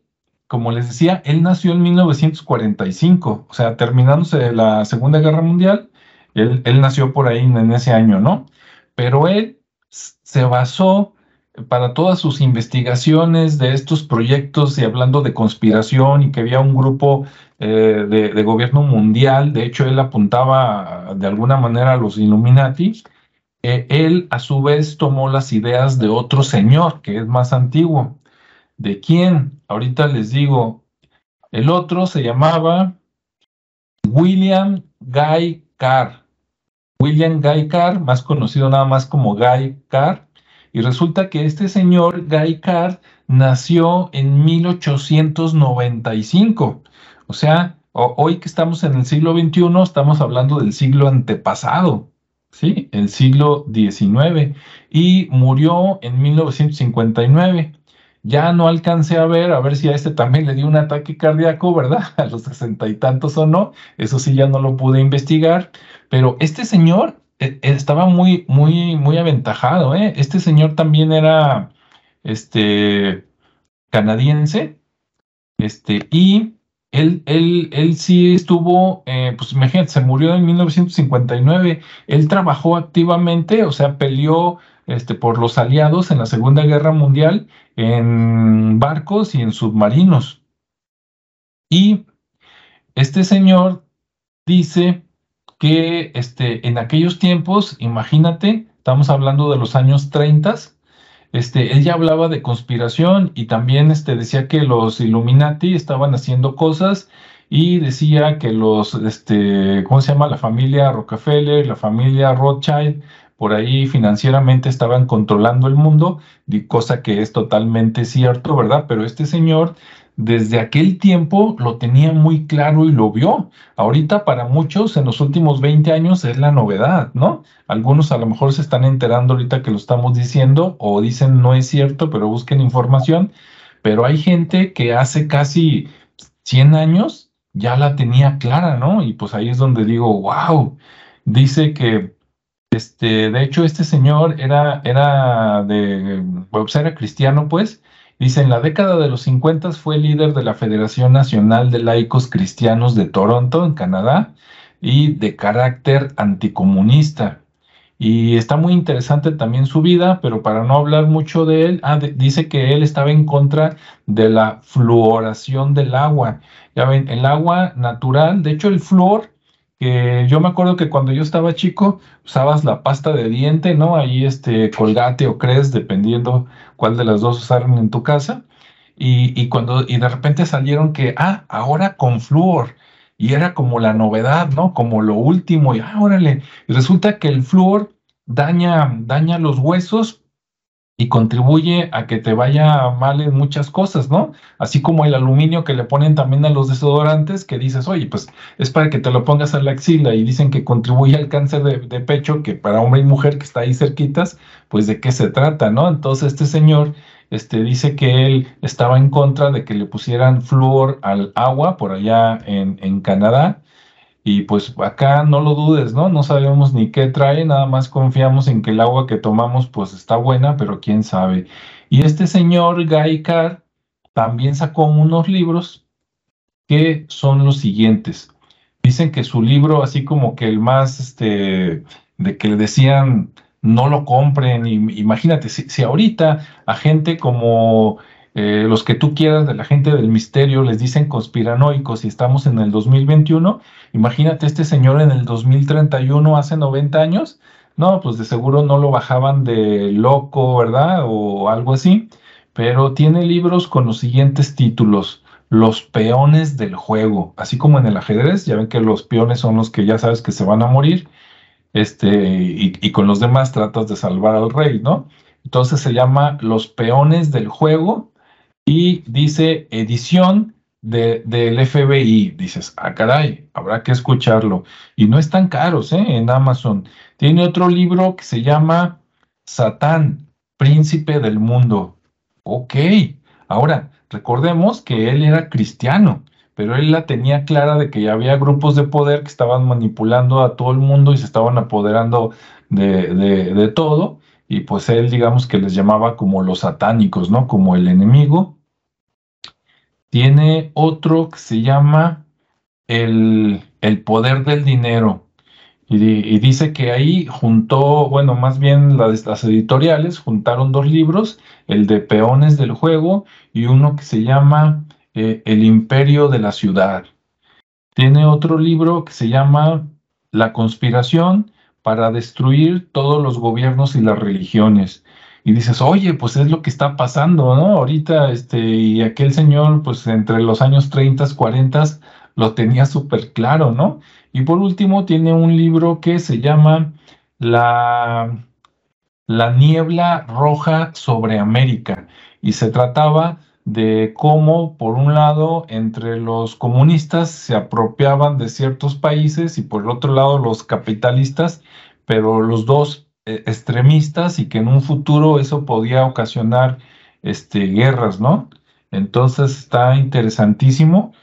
como les decía, él nació en 1945, o sea, terminándose la Segunda Guerra Mundial, él, nació por ahí en ese año, ¿no? Pero él se basó para todas sus investigaciones de estos proyectos y hablando de conspiración y que había un grupo eh, de, gobierno mundial, de hecho él apuntaba de alguna manera a los Illuminati, eh, él a su vez tomó las ideas de otro señor que es más antiguo, ¿De quién? Ahorita les digo. El otro se llamaba William Guy Carr. William Guy Carr, más conocido nada más como Guy Carr. Y resulta que este señor Guy Carr nació en 1895. O sea, hoy que estamos en el siglo XXI, estamos hablando del siglo antepasado, ¿sí? El siglo XIX. Y murió en 1959. Ya no alcancé a ver, a ver si a este también le dio un ataque cardíaco, ¿verdad? A los sesenta y tantos o no. Eso sí, ya no lo pude investigar. Pero este señor eh, estaba muy, muy, muy aventajado, ¿eh? Este señor también era, este, canadiense, este, y él, él, él sí estuvo, eh, pues imagínate, se murió en 1959, él trabajó activamente, o sea, peleó este, por los aliados en la Segunda Guerra Mundial en barcos y en submarinos. Y este señor dice que este, en aquellos tiempos, imagínate, estamos hablando de los años 30, este, él ya hablaba de conspiración y también este, decía que los Illuminati estaban haciendo cosas y decía que los, este, ¿cómo se llama? La familia Rockefeller, la familia Rothschild, por ahí financieramente estaban controlando el mundo, cosa que es totalmente cierto, ¿verdad? Pero este señor desde aquel tiempo lo tenía muy claro y lo vio. Ahorita para muchos en los últimos 20 años es la novedad, ¿no? Algunos a lo mejor se están enterando ahorita que lo estamos diciendo o dicen no es cierto, pero busquen información. Pero hay gente que hace casi 100 años ya la tenía clara, ¿no? Y pues ahí es donde digo, wow, dice que este, de hecho, este señor era, era de, pues era cristiano, pues, Dice, en la década de los 50 fue líder de la Federación Nacional de Laicos Cristianos de Toronto, en Canadá, y de carácter anticomunista. Y está muy interesante también su vida, pero para no hablar mucho de él, ah, dice que él estaba en contra de la fluoración del agua. Ya ven, el agua natural, de hecho el flúor que yo me acuerdo que cuando yo estaba chico usabas la pasta de diente, ¿no? Ahí este colgate o cres, dependiendo cuál de las dos usaron en tu casa. Y, cuando, y de repente salieron que, ah, ahora con flúor. Y era como la novedad, ¿no? Como lo último. Y, ah, órale. Y resulta que el flúor daña, daña los huesos, y contribuye a que te vaya mal en muchas cosas, ¿no? Así como el aluminio que le ponen también a los desodorantes, que dices, oye, pues es para que te lo pongas a la axila y dicen que contribuye al cáncer de, pecho, que para hombre y mujer que está ahí cerquitas, pues de qué se trata, ¿no? Entonces este señor este, dice que él estaba en contra de que le pusieran flúor al agua por allá en, en Canadá y pues acá no lo dudes, ¿no? No sabemos ni qué trae, nada más confiamos en que el agua que tomamos pues está buena, pero quién sabe. Y este señor Carr también sacó unos libros que son los siguientes. Dicen que su libro, así como que el más, este, de que le decían no lo compren, imagínate, si, si ahorita a gente como eh, los que tú quieras de la gente del misterio les dicen conspiranoicos y estamos en el 2021, imagínate este señor en el 2031 hace 90 años, no, pues de seguro no lo bajaban de loco, ¿verdad? O algo así, pero tiene libros con los siguientes títulos. Los peones del juego, así como en el ajedrez, ya ven que los peones son los que ya sabes que se van a morir, este, y, y con los demás tratas de salvar al rey, ¿no? Entonces se llama Los peones del juego y dice edición de, del FBI. Dices, ah, caray, habrá que escucharlo. Y no están caros ¿eh? en Amazon. Tiene otro libro que se llama Satán, Príncipe del Mundo. Ok, ahora recordemos que él era cristiano, pero él la tenía clara de que había grupos de poder que estaban manipulando a todo el mundo y se estaban apoderando de, de, de todo. Y pues él, digamos que les llamaba como los satánicos, ¿no? Como el enemigo tiene otro que se llama el, poder del dinero. Y, dice que ahí juntó, bueno, más bien las, las, editoriales juntaron dos libros, el de Peones del Juego y uno que se llama eh, El Imperio de la Ciudad. Tiene otro libro que se llama La conspiración para destruir todos los gobiernos y las religiones y dices, oye, pues es lo que está pasando, ¿no? Ahorita, este, y aquel señor, pues entre los años 30, 40, lo tenía súper claro, ¿no? Y por último, tiene un libro que se llama La, La niebla roja sobre América, y se trataba de cómo, por un lado, entre los comunistas se apropiaban de ciertos países y por el otro lado los capitalistas, pero los dos extremistas y que en un futuro eso podía ocasionar este, guerras, ¿no? Entonces está interesantísimo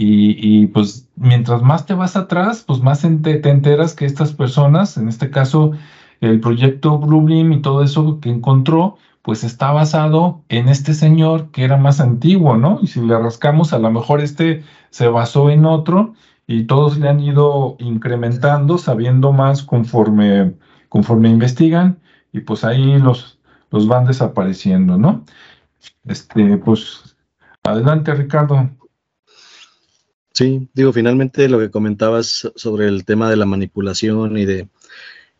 y, pues mientras más te vas atrás, pues más te, enteras que estas personas, en este caso el proyecto Bluebeam y todo eso que encontró, pues está basado en este señor que era más antiguo, ¿no? Y si le rascamos, a lo mejor este se basó en otro y todos le han ido incrementando, sabiendo más conforme, conforme investigan y pues ahí los, los van desapareciendo, ¿no? Este, pues, adelante, Ricardo. Sí, digo, finalmente lo que comentabas sobre el tema de la manipulación y de,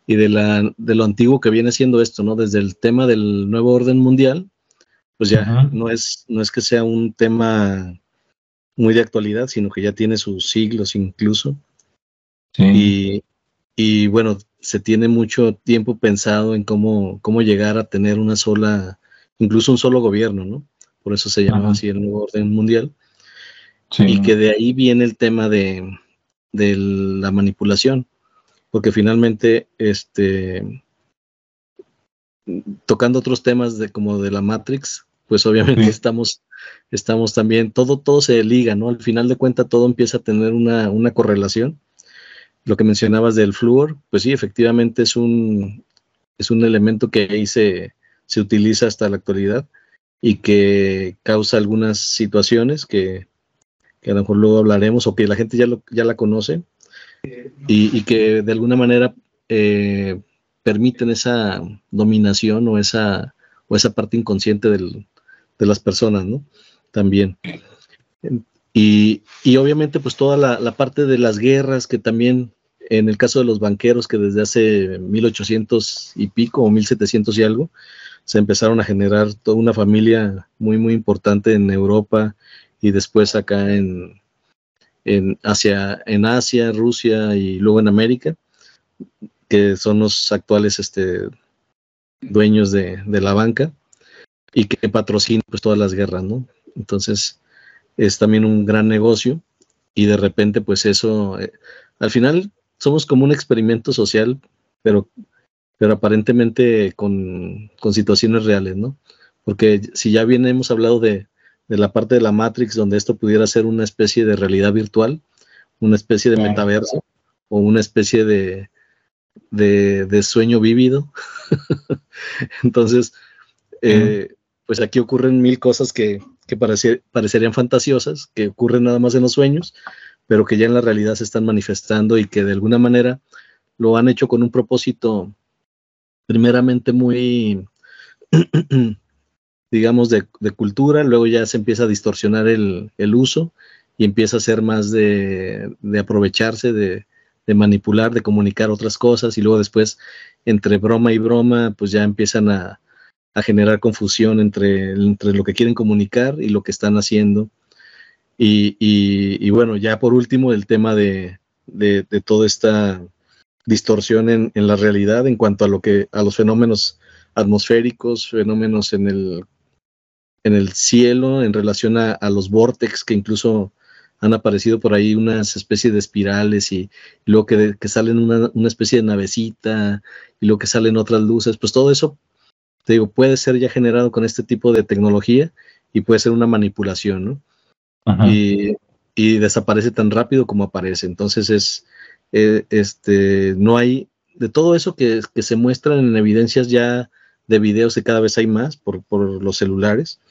y de, la, de lo antiguo que viene siendo esto, ¿no? Desde el tema del nuevo orden mundial, pues ya no, es, no es que sea un tema muy de actualidad, sino que ya tiene sus siglos incluso. Sí. Y, bueno, se tiene mucho tiempo pensado en cómo, cómo llegar a tener una sola, incluso un solo gobierno, ¿no? Por eso se llama así el nuevo orden mundial. Y que de ahí viene el tema de, la manipulación, porque finalmente, este, tocando otros temas de como de la Matrix, pues obviamente estamos, estamos también, todo, todo se liga, ¿no? Al final de cuentas todo empieza a tener una, una correlación. Lo que mencionabas del flúor, pues sí, efectivamente es un, es un elemento que ahí se, se utiliza hasta la actualidad y que causa algunas situaciones que, que a lo mejor luego hablaremos o que la gente ya, lo, ya la conoce y, que de alguna manera eh, permiten esa dominación o esa, o esa parte inconsciente de las personas, ¿no? También. Y, y obviamente pues toda la, la, parte de las guerras que también en el caso de los banqueros que desde hace 1800 y pico o 1700 y algo se empezaron a generar toda una familia muy muy importante en Europa y después acá en, en, Asia, en Asia, Rusia y luego en América, que son los actuales este, dueños de, la banca y que patrocinan pues todas las guerras, ¿no? Entonces es también un gran negocio y de repente pues eso, eh, al final somos como un experimento social, pero, pero aparentemente con, con situaciones reales, ¿no? Porque si ya bien hemos hablado de, de la parte de la Matrix donde esto pudiera ser una especie de realidad virtual, una especie de metaverso o una especie de, de, sueño vívido. Entonces, eh, pues aquí ocurren mil cosas que, que parecerían fantasiosas, que ocurren nada más en los sueños, pero que ya en la realidad se están manifestando y que de alguna manera lo han hecho con un propósito primeramente muy digamos, de, cultura, luego ya se empieza a distorsionar el, uso y empieza a ser más de, aprovecharse, de, manipular, de comunicar otras cosas y luego después entre broma y broma pues ya empiezan a, generar confusión entre, entre, lo que quieren comunicar y lo que están haciendo. Y, bueno, ya por último el tema de, toda esta distorsión en, en, la realidad en cuanto a lo que a los fenómenos atmosféricos, fenómenos en el en el cielo en relación a, los vortex que incluso han aparecido por ahí unas especies de espirales y, luego que, salen una, especie de navecita y luego que salen otras luces, pues todo eso, te digo, puede ser ya generado con este tipo de tecnología y puede ser una manipulación, ¿no? Y, desaparece tan rápido como aparece. Entonces es, eh, este, no hay, de todo eso que, que, se muestran en evidencias ya de videos que cada vez hay más por, por los celulares,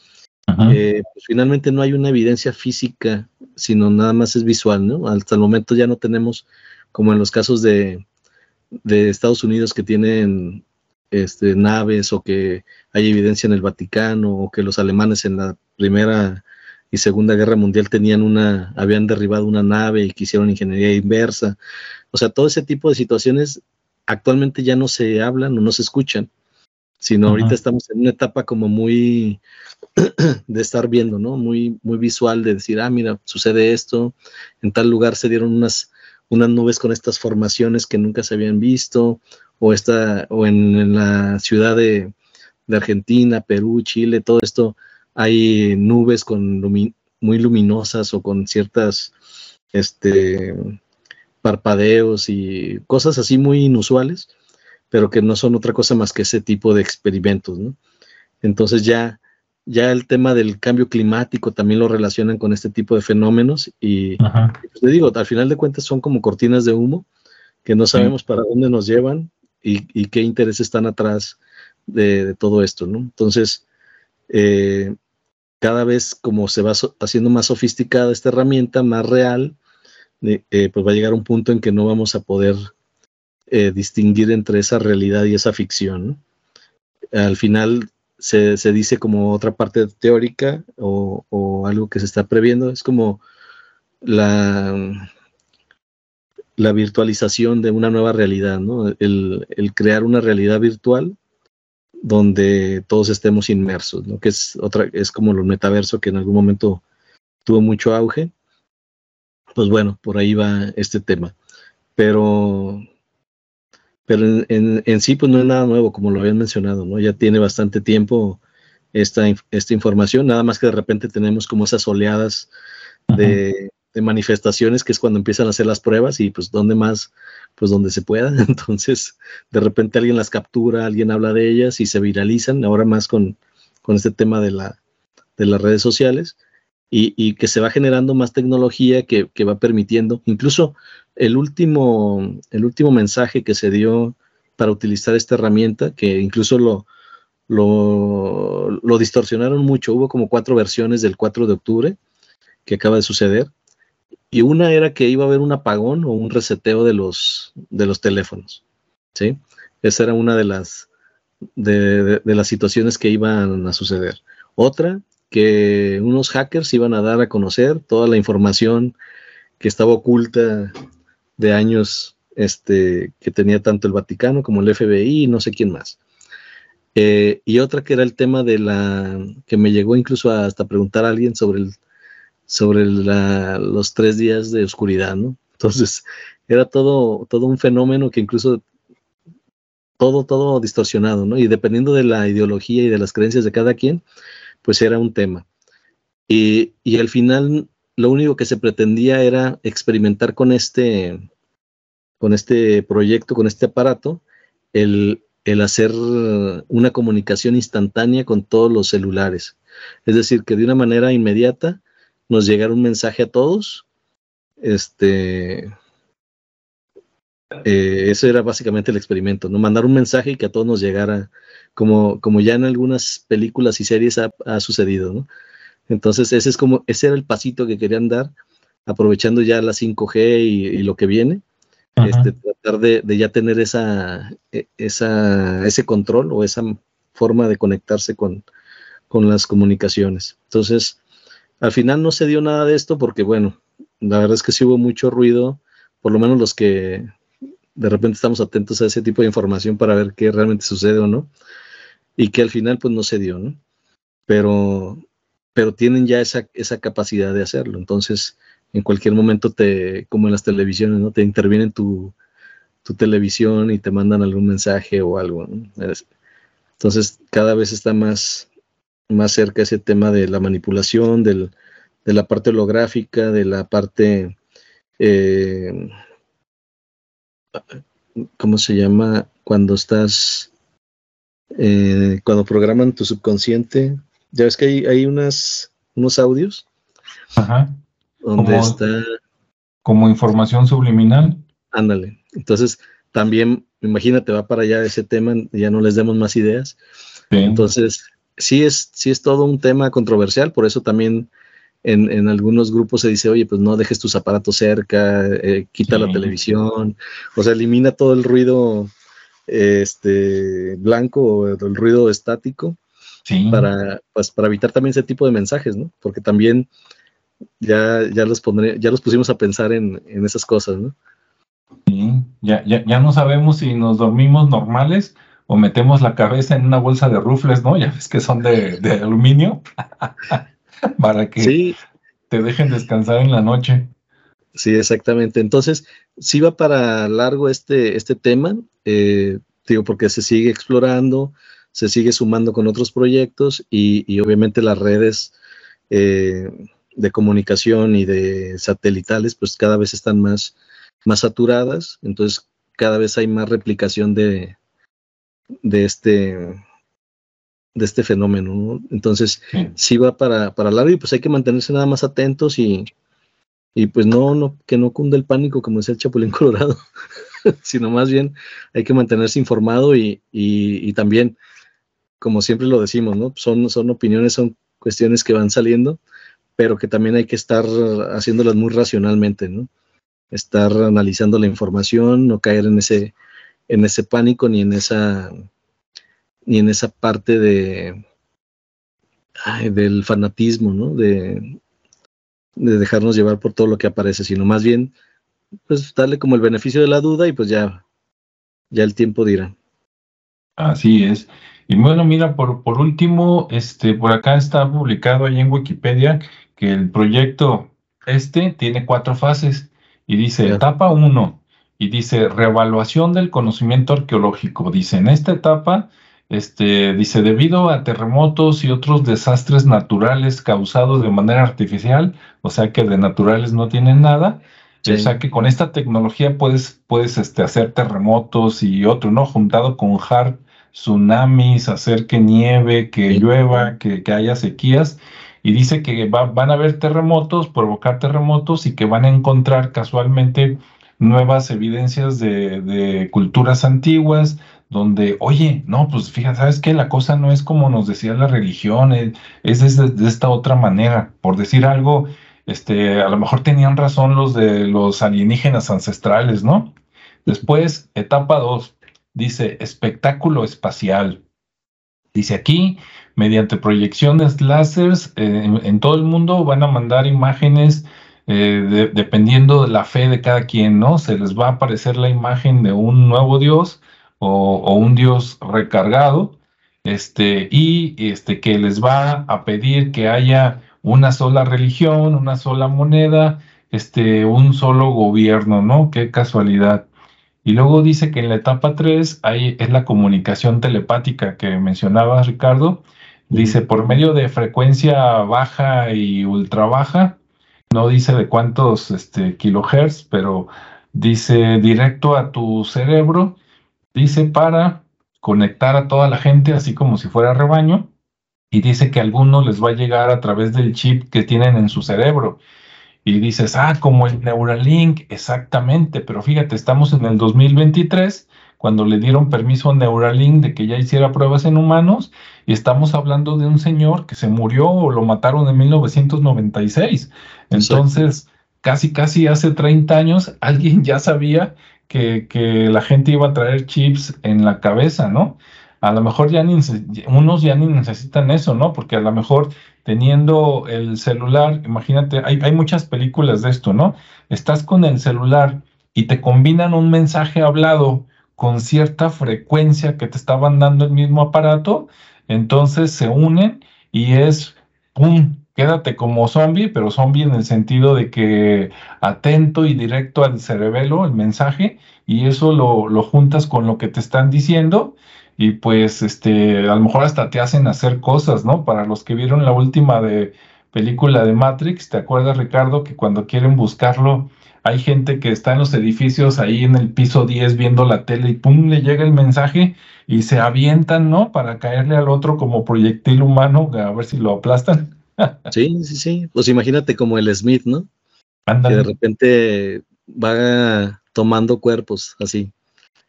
eh, pues finalmente no hay una evidencia física, sino nada más es visual, ¿no? Hasta el momento ya no tenemos, como en los casos de, de Estados Unidos que tienen este, naves o que hay evidencia en el Vaticano o que los alemanes en la Primera y Segunda Guerra Mundial tenían una, habían derribado una nave y quisieron ingeniería inversa. O sea, todo ese tipo de situaciones actualmente ya no se hablan o no se escuchan sino ahorita estamos en una etapa como muy de estar viendo, ¿no? Muy, muy visual de decir, ah, mira, sucede esto, en tal lugar se dieron unas, unas nubes con estas formaciones que nunca se habían visto, o, esta, o en, la ciudad de, Argentina, Perú, Chile, todo esto hay nubes con muy luminosas o con ciertas este, parpadeos y cosas así muy inusuales, pero que no son otra cosa más que ese tipo de experimentos. ¿no? Entonces ya, ya el tema del cambio climático también lo relacionan con este tipo de fenómenos y, pues, le digo, al final de cuentas son como cortinas de humo que no sabemos para dónde nos llevan y, qué intereses están atrás de, todo esto, ¿no? Entonces, eh, cada vez como se va haciendo más sofisticada esta herramienta, más real, eh, pues va a llegar un punto en que no vamos a poder eh, distinguir entre esa realidad y esa ficción. Al final se, dice como otra parte teórica o, algo que se está previendo, es como la, virtualización de una nueva realidad, el, crear una realidad virtual donde todos estemos inmersos, ¿no? que es, otra, es como lo metaverso que en algún momento tuvo mucho auge. Pues bueno, por ahí va este tema. Pero pero en, sí pues no es nada nuevo, como lo habían mencionado, ¿no? Ya tiene bastante tiempo esta, esta información, nada más que de repente tenemos como esas oleadas de, manifestaciones, que es cuando empiezan a hacer las pruebas y pues donde más, pues donde se pueda. Entonces, de repente alguien las captura, alguien habla de ellas y se viralizan, ahora más con, con este tema de, la, de las redes sociales. Y, que se va generando más tecnología que, que, va permitiendo, incluso el último, el último mensaje que se dio para utilizar esta herramienta, que incluso lo, lo, distorsionaron mucho, hubo como cuatro versiones del 4 de octubre que acaba de suceder, y una era que iba a haber un apagón o un reseteo de los, de los teléfonos, ¿sí? Esa era una de las, de las situaciones que iban a suceder. Otra, que unos hackers iban a dar a conocer toda la información que estaba oculta de años este, que tenía tanto el Vaticano como el FBI y no sé quién más. Eh, y otra que era el tema de la, que me llegó incluso hasta preguntar a alguien sobre, el, sobre los tres días de oscuridad, ¿no? Entonces, era todo, todo un fenómeno que incluso todo, todo distorsionado, ¿no? Y dependiendo de la ideología y de las creencias de cada quien, pues era un tema. Y, y al final lo único que se pretendía era experimentar con este, con este proyecto, con este aparato, el, hacer una comunicación instantánea con todos los celulares. Es decir, que de una manera inmediata nos llegara un mensaje a todos. Este, eh, eso era básicamente el experimento, ¿no? Mandar un mensaje y que a todos nos llegara, como, como ya en algunas películas y series ha, ha sucedido, ¿no? Entonces, ese es como, ese era el pasito que querían dar, aprovechando ya la 5G y, lo que viene, este, tratar de, ya tener esa, e, esa, ese control o esa forma de conectarse con, con las comunicaciones. Entonces, al final no se dio nada de esto porque, bueno, la verdad es que sí hubo mucho ruido, por lo menos los que de repente estamos atentos a ese tipo de información para ver qué realmente sucede o no, y que al final pues no se dio, ¿no? Pero pero tienen ya esa, esa capacidad de hacerlo. Entonces, en cualquier momento te, como en las televisiones, ¿no? Te intervienen tu, tu televisión y te mandan algún mensaje o algo. Entonces, cada vez está más, más cerca ese tema de la manipulación, del, de la parte holográfica, de la parte, eh, ¿cómo se llama? Cuando estás, eh, cuando programan tu subconsciente, ya ves que hay, hay unas, unos audios. Ajá. Donde como, está. Como información subliminal. Ándale. Entonces, también, imagínate, va para allá ese tema, ya no les demos más ideas. Entonces, sí es, sí es todo un tema controversial, por eso también en, en, algunos grupos se dice, oye, pues no dejes tus aparatos cerca, eh, quita la televisión, o sea, elimina todo el ruido este, blanco o el ruido estático para, pues, para evitar también ese tipo de mensajes, ¿no? Porque también ya, ya los pondré, ya los pusimos a pensar en, esas cosas, ¿no? Sí, ya, ya, ya no sabemos si nos dormimos normales o metemos la cabeza en una bolsa de rufles, ¿no? Ya ves que son de, aluminio, para que te dejen descansar en la noche. Sí, exactamente. Entonces, sí va para largo este, este tema, eh, digo, porque se sigue explorando, se sigue sumando con otros proyectos y, obviamente las redes eh, de comunicación y de satelitales pues cada vez están más, más saturadas, entonces cada vez hay más replicación de, de este de este fenómeno, Entonces, sí. va para, para largo y pues hay que mantenerse nada más atentos y, y pues no, no, que no cunda el pánico como decía el Chapulín Colorado, sino más bien hay que mantenerse informado y, y, y, también, como siempre lo decimos, ¿no? Son, son opiniones, son cuestiones que van saliendo, pero que también hay que estar haciéndolas muy racionalmente, ¿no? Estar analizando la información, no caer en ese, en ese pánico ni en esa, ni en esa parte de del fanatismo, ¿no? De, de dejarnos llevar por todo lo que aparece, sino más bien, pues darle como el beneficio de la duda y pues ya, ya el tiempo dirá. Así es. Y bueno, mira, por, por último, este, por acá está publicado ahí en Wikipedia que el proyecto este tiene cuatro fases y dice etapa uno y dice reevaluación del conocimiento arqueológico. Dice, en esta etapa este, dice, debido a terremotos y otros desastres naturales causados de manera artificial, o sea que de naturales no tienen nada, o sea que con esta tecnología puedes, puedes este, hacer terremotos y otro, ¿no? Juntado con hard tsunamis, hacer que nieve, que llueva, que, haya sequías. Y dice que van a haber terremotos, provocar terremotos y que van a encontrar casualmente nuevas evidencias de, culturas antiguas, donde, oye, no, pues fíjate, ¿sabes qué? La cosa no es como nos decía la religión, es, de, esta otra manera. Por decir algo, este, a lo mejor tenían razón los de los alienígenas ancestrales, ¿no? Después, etapa 2, dice espectáculo espacial. Dice aquí, mediante proyecciones láseres eh, en, todo el mundo van a mandar imágenes eh, dependiendo de la fe de cada quien, ¿no? Se les va a aparecer la imagen de un nuevo Dios o, un Dios recargado, este, y este, que les va a pedir que haya una sola religión, una sola moneda, este, un solo gobierno, ¿no? Qué casualidad. Y luego dice que en la etapa 3 hay, es la comunicación telepática que mencionaba Ricardo. Dice, por medio de frecuencia baja y ultra baja, no dice de cuántos este, kilohertz, pero dice directo a tu cerebro Dice para conectar a toda la gente así como si fuera rebaño y dice que a algunos les va a llegar a través del chip que tienen en su cerebro. Y dices, ah, como el Neuralink, exactamente, pero fíjate, estamos en el 2023 cuando le dieron permiso a Neuralink de que ya hiciera pruebas en humanos y estamos hablando de un señor que se murió o lo mataron en 1996. Entonces, casi, casi hace 30 años alguien ya sabía que, la gente iba a traer chips en la cabeza, ¿no? A lo mejor ya ni, unos ya ni necesitan eso, ¿no? Porque a lo mejor teniendo el celular, imagínate, hay, hay muchas películas de esto, ¿no? Estás con el celular y te combinan un mensaje hablado con cierta frecuencia que te estaban dando el mismo aparato, entonces se unen y es, ¡pum!, quédate como zombie, pero zombie en el sentido de que atento y directo al cerebelo, el mensaje, y eso lo, juntas con lo que te están diciendo, y pues este, a lo mejor hasta te hacen hacer cosas, ¿no? Para los que vieron la última de película de Matrix, ¿te acuerdas, Ricardo, que cuando quieren buscarlo, hay gente que está en los edificios ahí en el piso 10 viendo la tele y pum, le llega el mensaje y se avientan, ¿no? Para caerle al otro como proyectil humano, a ver si lo aplastan. Sí, sí, sí. Pues imagínate como el Smith, ¿no? Que de repente va tomando cuerpos así.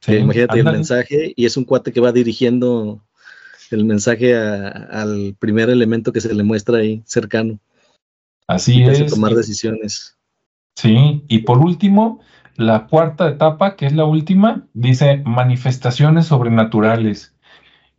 imagínate el mensaje y es un cuate que va dirigiendo el mensaje al primer elemento que se le muestra ahí cercano. Así es. tomar decisiones. Sí, y por último, la cuarta etapa, que es la última, dice manifestaciones sobrenaturales.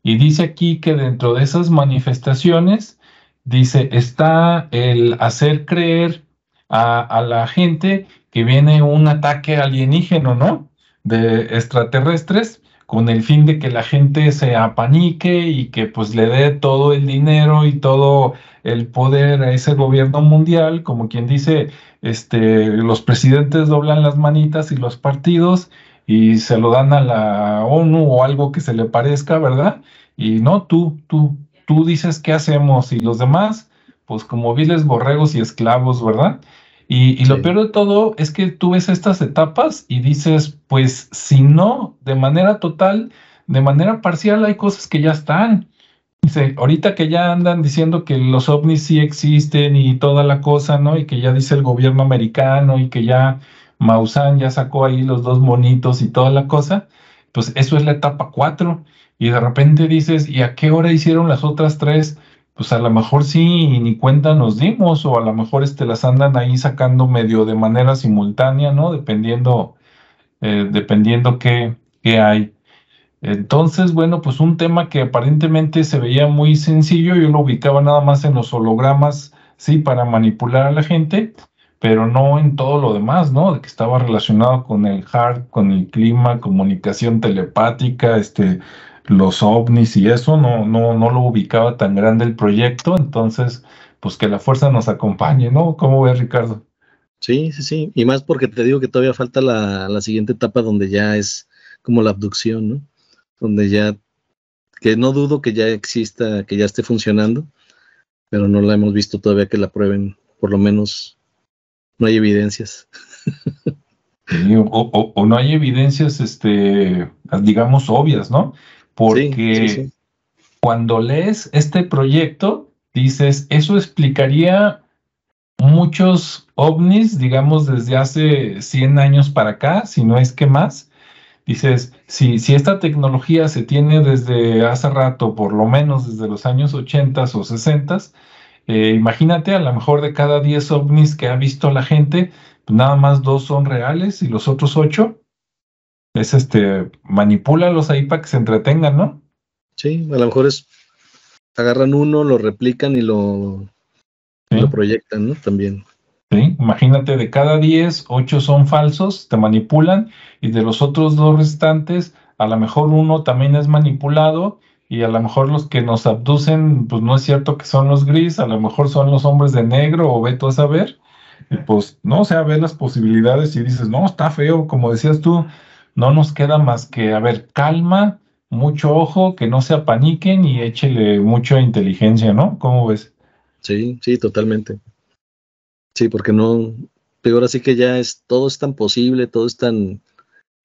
Y dice aquí que dentro de esas manifestaciones dice, está el hacer creer a, la gente que viene un ataque alienígeno, ¿no? De extraterrestres, con el fin de que la gente se apanique y que pues le dé todo el dinero y todo el poder a ese gobierno mundial, como quien dice, este, los presidentes doblan las manitas y los partidos y se lo dan a la ONU o algo que se le parezca, ¿verdad? Y no, tú, tú, tú dices qué hacemos y los demás, pues como viles borregos y esclavos, ¿verdad? Y, lo peor de todo es que tú ves estas etapas y dices, pues si no, de manera total, de manera parcial hay cosas que ya están. Dice, ahorita que ya andan diciendo que los ovnis sí existen y toda la cosa, ¿no? Y que ya dice el gobierno americano y que ya Maussan ya sacó ahí los dos monitos y toda la cosa, pues eso es la etapa 4. Y de repente dices, ¿y a qué hora hicieron las otras tres? Pues a lo mejor sí, ni cuenta nos dimos, o a lo mejor este, las andan ahí sacando medio de manera simultánea, ¿no? Dependiendo, eh, dependiendo qué, qué hay. Entonces, bueno, pues un tema que aparentemente se veía muy sencillo, yo lo ubicaba nada más en los hologramas, sí, para manipular a la gente, pero no en todo lo demás, ¿no? De que estaba relacionado con el hard, con el clima, comunicación telepática, este, los ovnis y eso, no, no, no lo ubicaba tan grande el proyecto, entonces, pues que la fuerza nos acompañe, ¿no? ¿Cómo ves, Ricardo? Sí, sí, sí, y más porque te digo que todavía falta la, la siguiente etapa donde ya es como la abducción, ¿no? donde ya, que no dudo que ya exista, que ya esté funcionando, pero no la hemos visto todavía que la prueben, por lo menos no hay evidencias. o, no hay evidencias, este, digamos, obvias, ¿no? Porque cuando lees este proyecto, dices, eso explicaría muchos ovnis, digamos, desde hace 100 años para acá, si no es que más, dices, si, si esta tecnología se tiene desde hace rato, por lo menos desde los años 80 o 60, eh, imagínate, a lo mejor de cada 10 ovnis que ha visto la gente, pues nada más dos son reales y los otros ocho es este, manipúlalos ahí para que se entretengan, ¿no? Sí, a lo mejor es, agarran uno, lo replican y lo, lo proyectan, ¿no? También. Imagínate, de cada 10, 8 son falsos, te manipulan, y de los otros dos restantes, a lo mejor uno también es manipulado, y a lo mejor los que nos abducen, pues no es cierto que son los gris, a lo mejor son los hombres de negro, o ve tú a saber, y pues no, o sea, ves las posibilidades y dices, no, está feo, como decías tú, no nos queda más que, a ver, calma, mucho ojo, que no se apaniquen y échele mucha inteligencia, ¿no? ¿Cómo ves? Sí, sí, totalmente. Sí, porque no, peor así que ya es, todo es tan posible, todo es tan,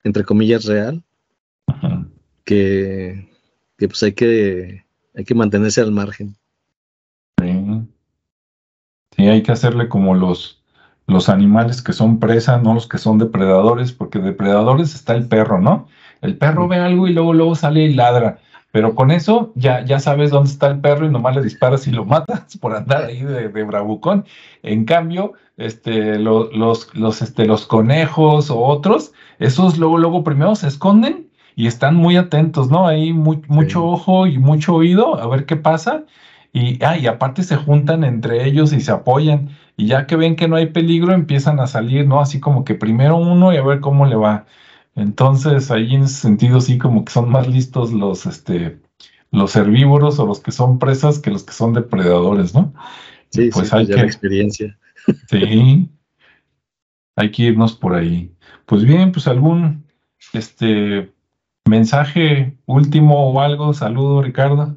entre comillas, real, que, que pues hay que, hay que mantenerse al margen. Sí. sí, hay que hacerle como los, los animales que son presa, no los que son depredadores, porque depredadores está el perro, ¿no? El perro ve algo y luego, luego sale y ladra. Pero con eso ya, ya sabes dónde está el perro y nomás le disparas y lo matas por andar ahí de, bravucón. En cambio, este, los, los, este, los conejos o otros, esos luego, luego primero se esconden y están muy atentos, ¿no? Ahí mucho ojo y mucho oído a ver qué pasa. Y, ah, y aparte se juntan entre ellos y se apoyan. Y ya que ven que no hay peligro, empiezan a salir, ¿no? Así como que primero uno y a ver cómo le va. Entonces, ahí en ese sentido sí como que son más listos los, este, los herbívoros o los que son presas que los que son depredadores, ¿no? Sí, pues hay que... experiencia. Sí, hay que irnos por ahí. Pues bien, pues algún este mensaje último o algo, saludo Ricardo.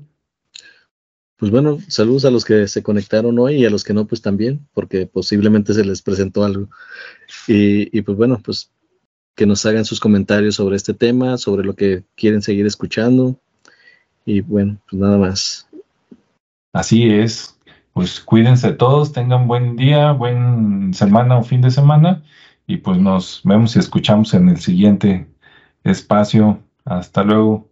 Pues bueno, saludos a los que se conectaron hoy y a los que no, pues también, porque posiblemente se les presentó algo. Y, pues bueno, pues que nos hagan sus comentarios sobre este tema, sobre lo que quieren seguir escuchando. Y bueno, pues nada más. Así es. Pues cuídense todos, tengan buen día, buen semana o fin de semana. Y pues nos vemos y escuchamos en el siguiente espacio. Hasta luego.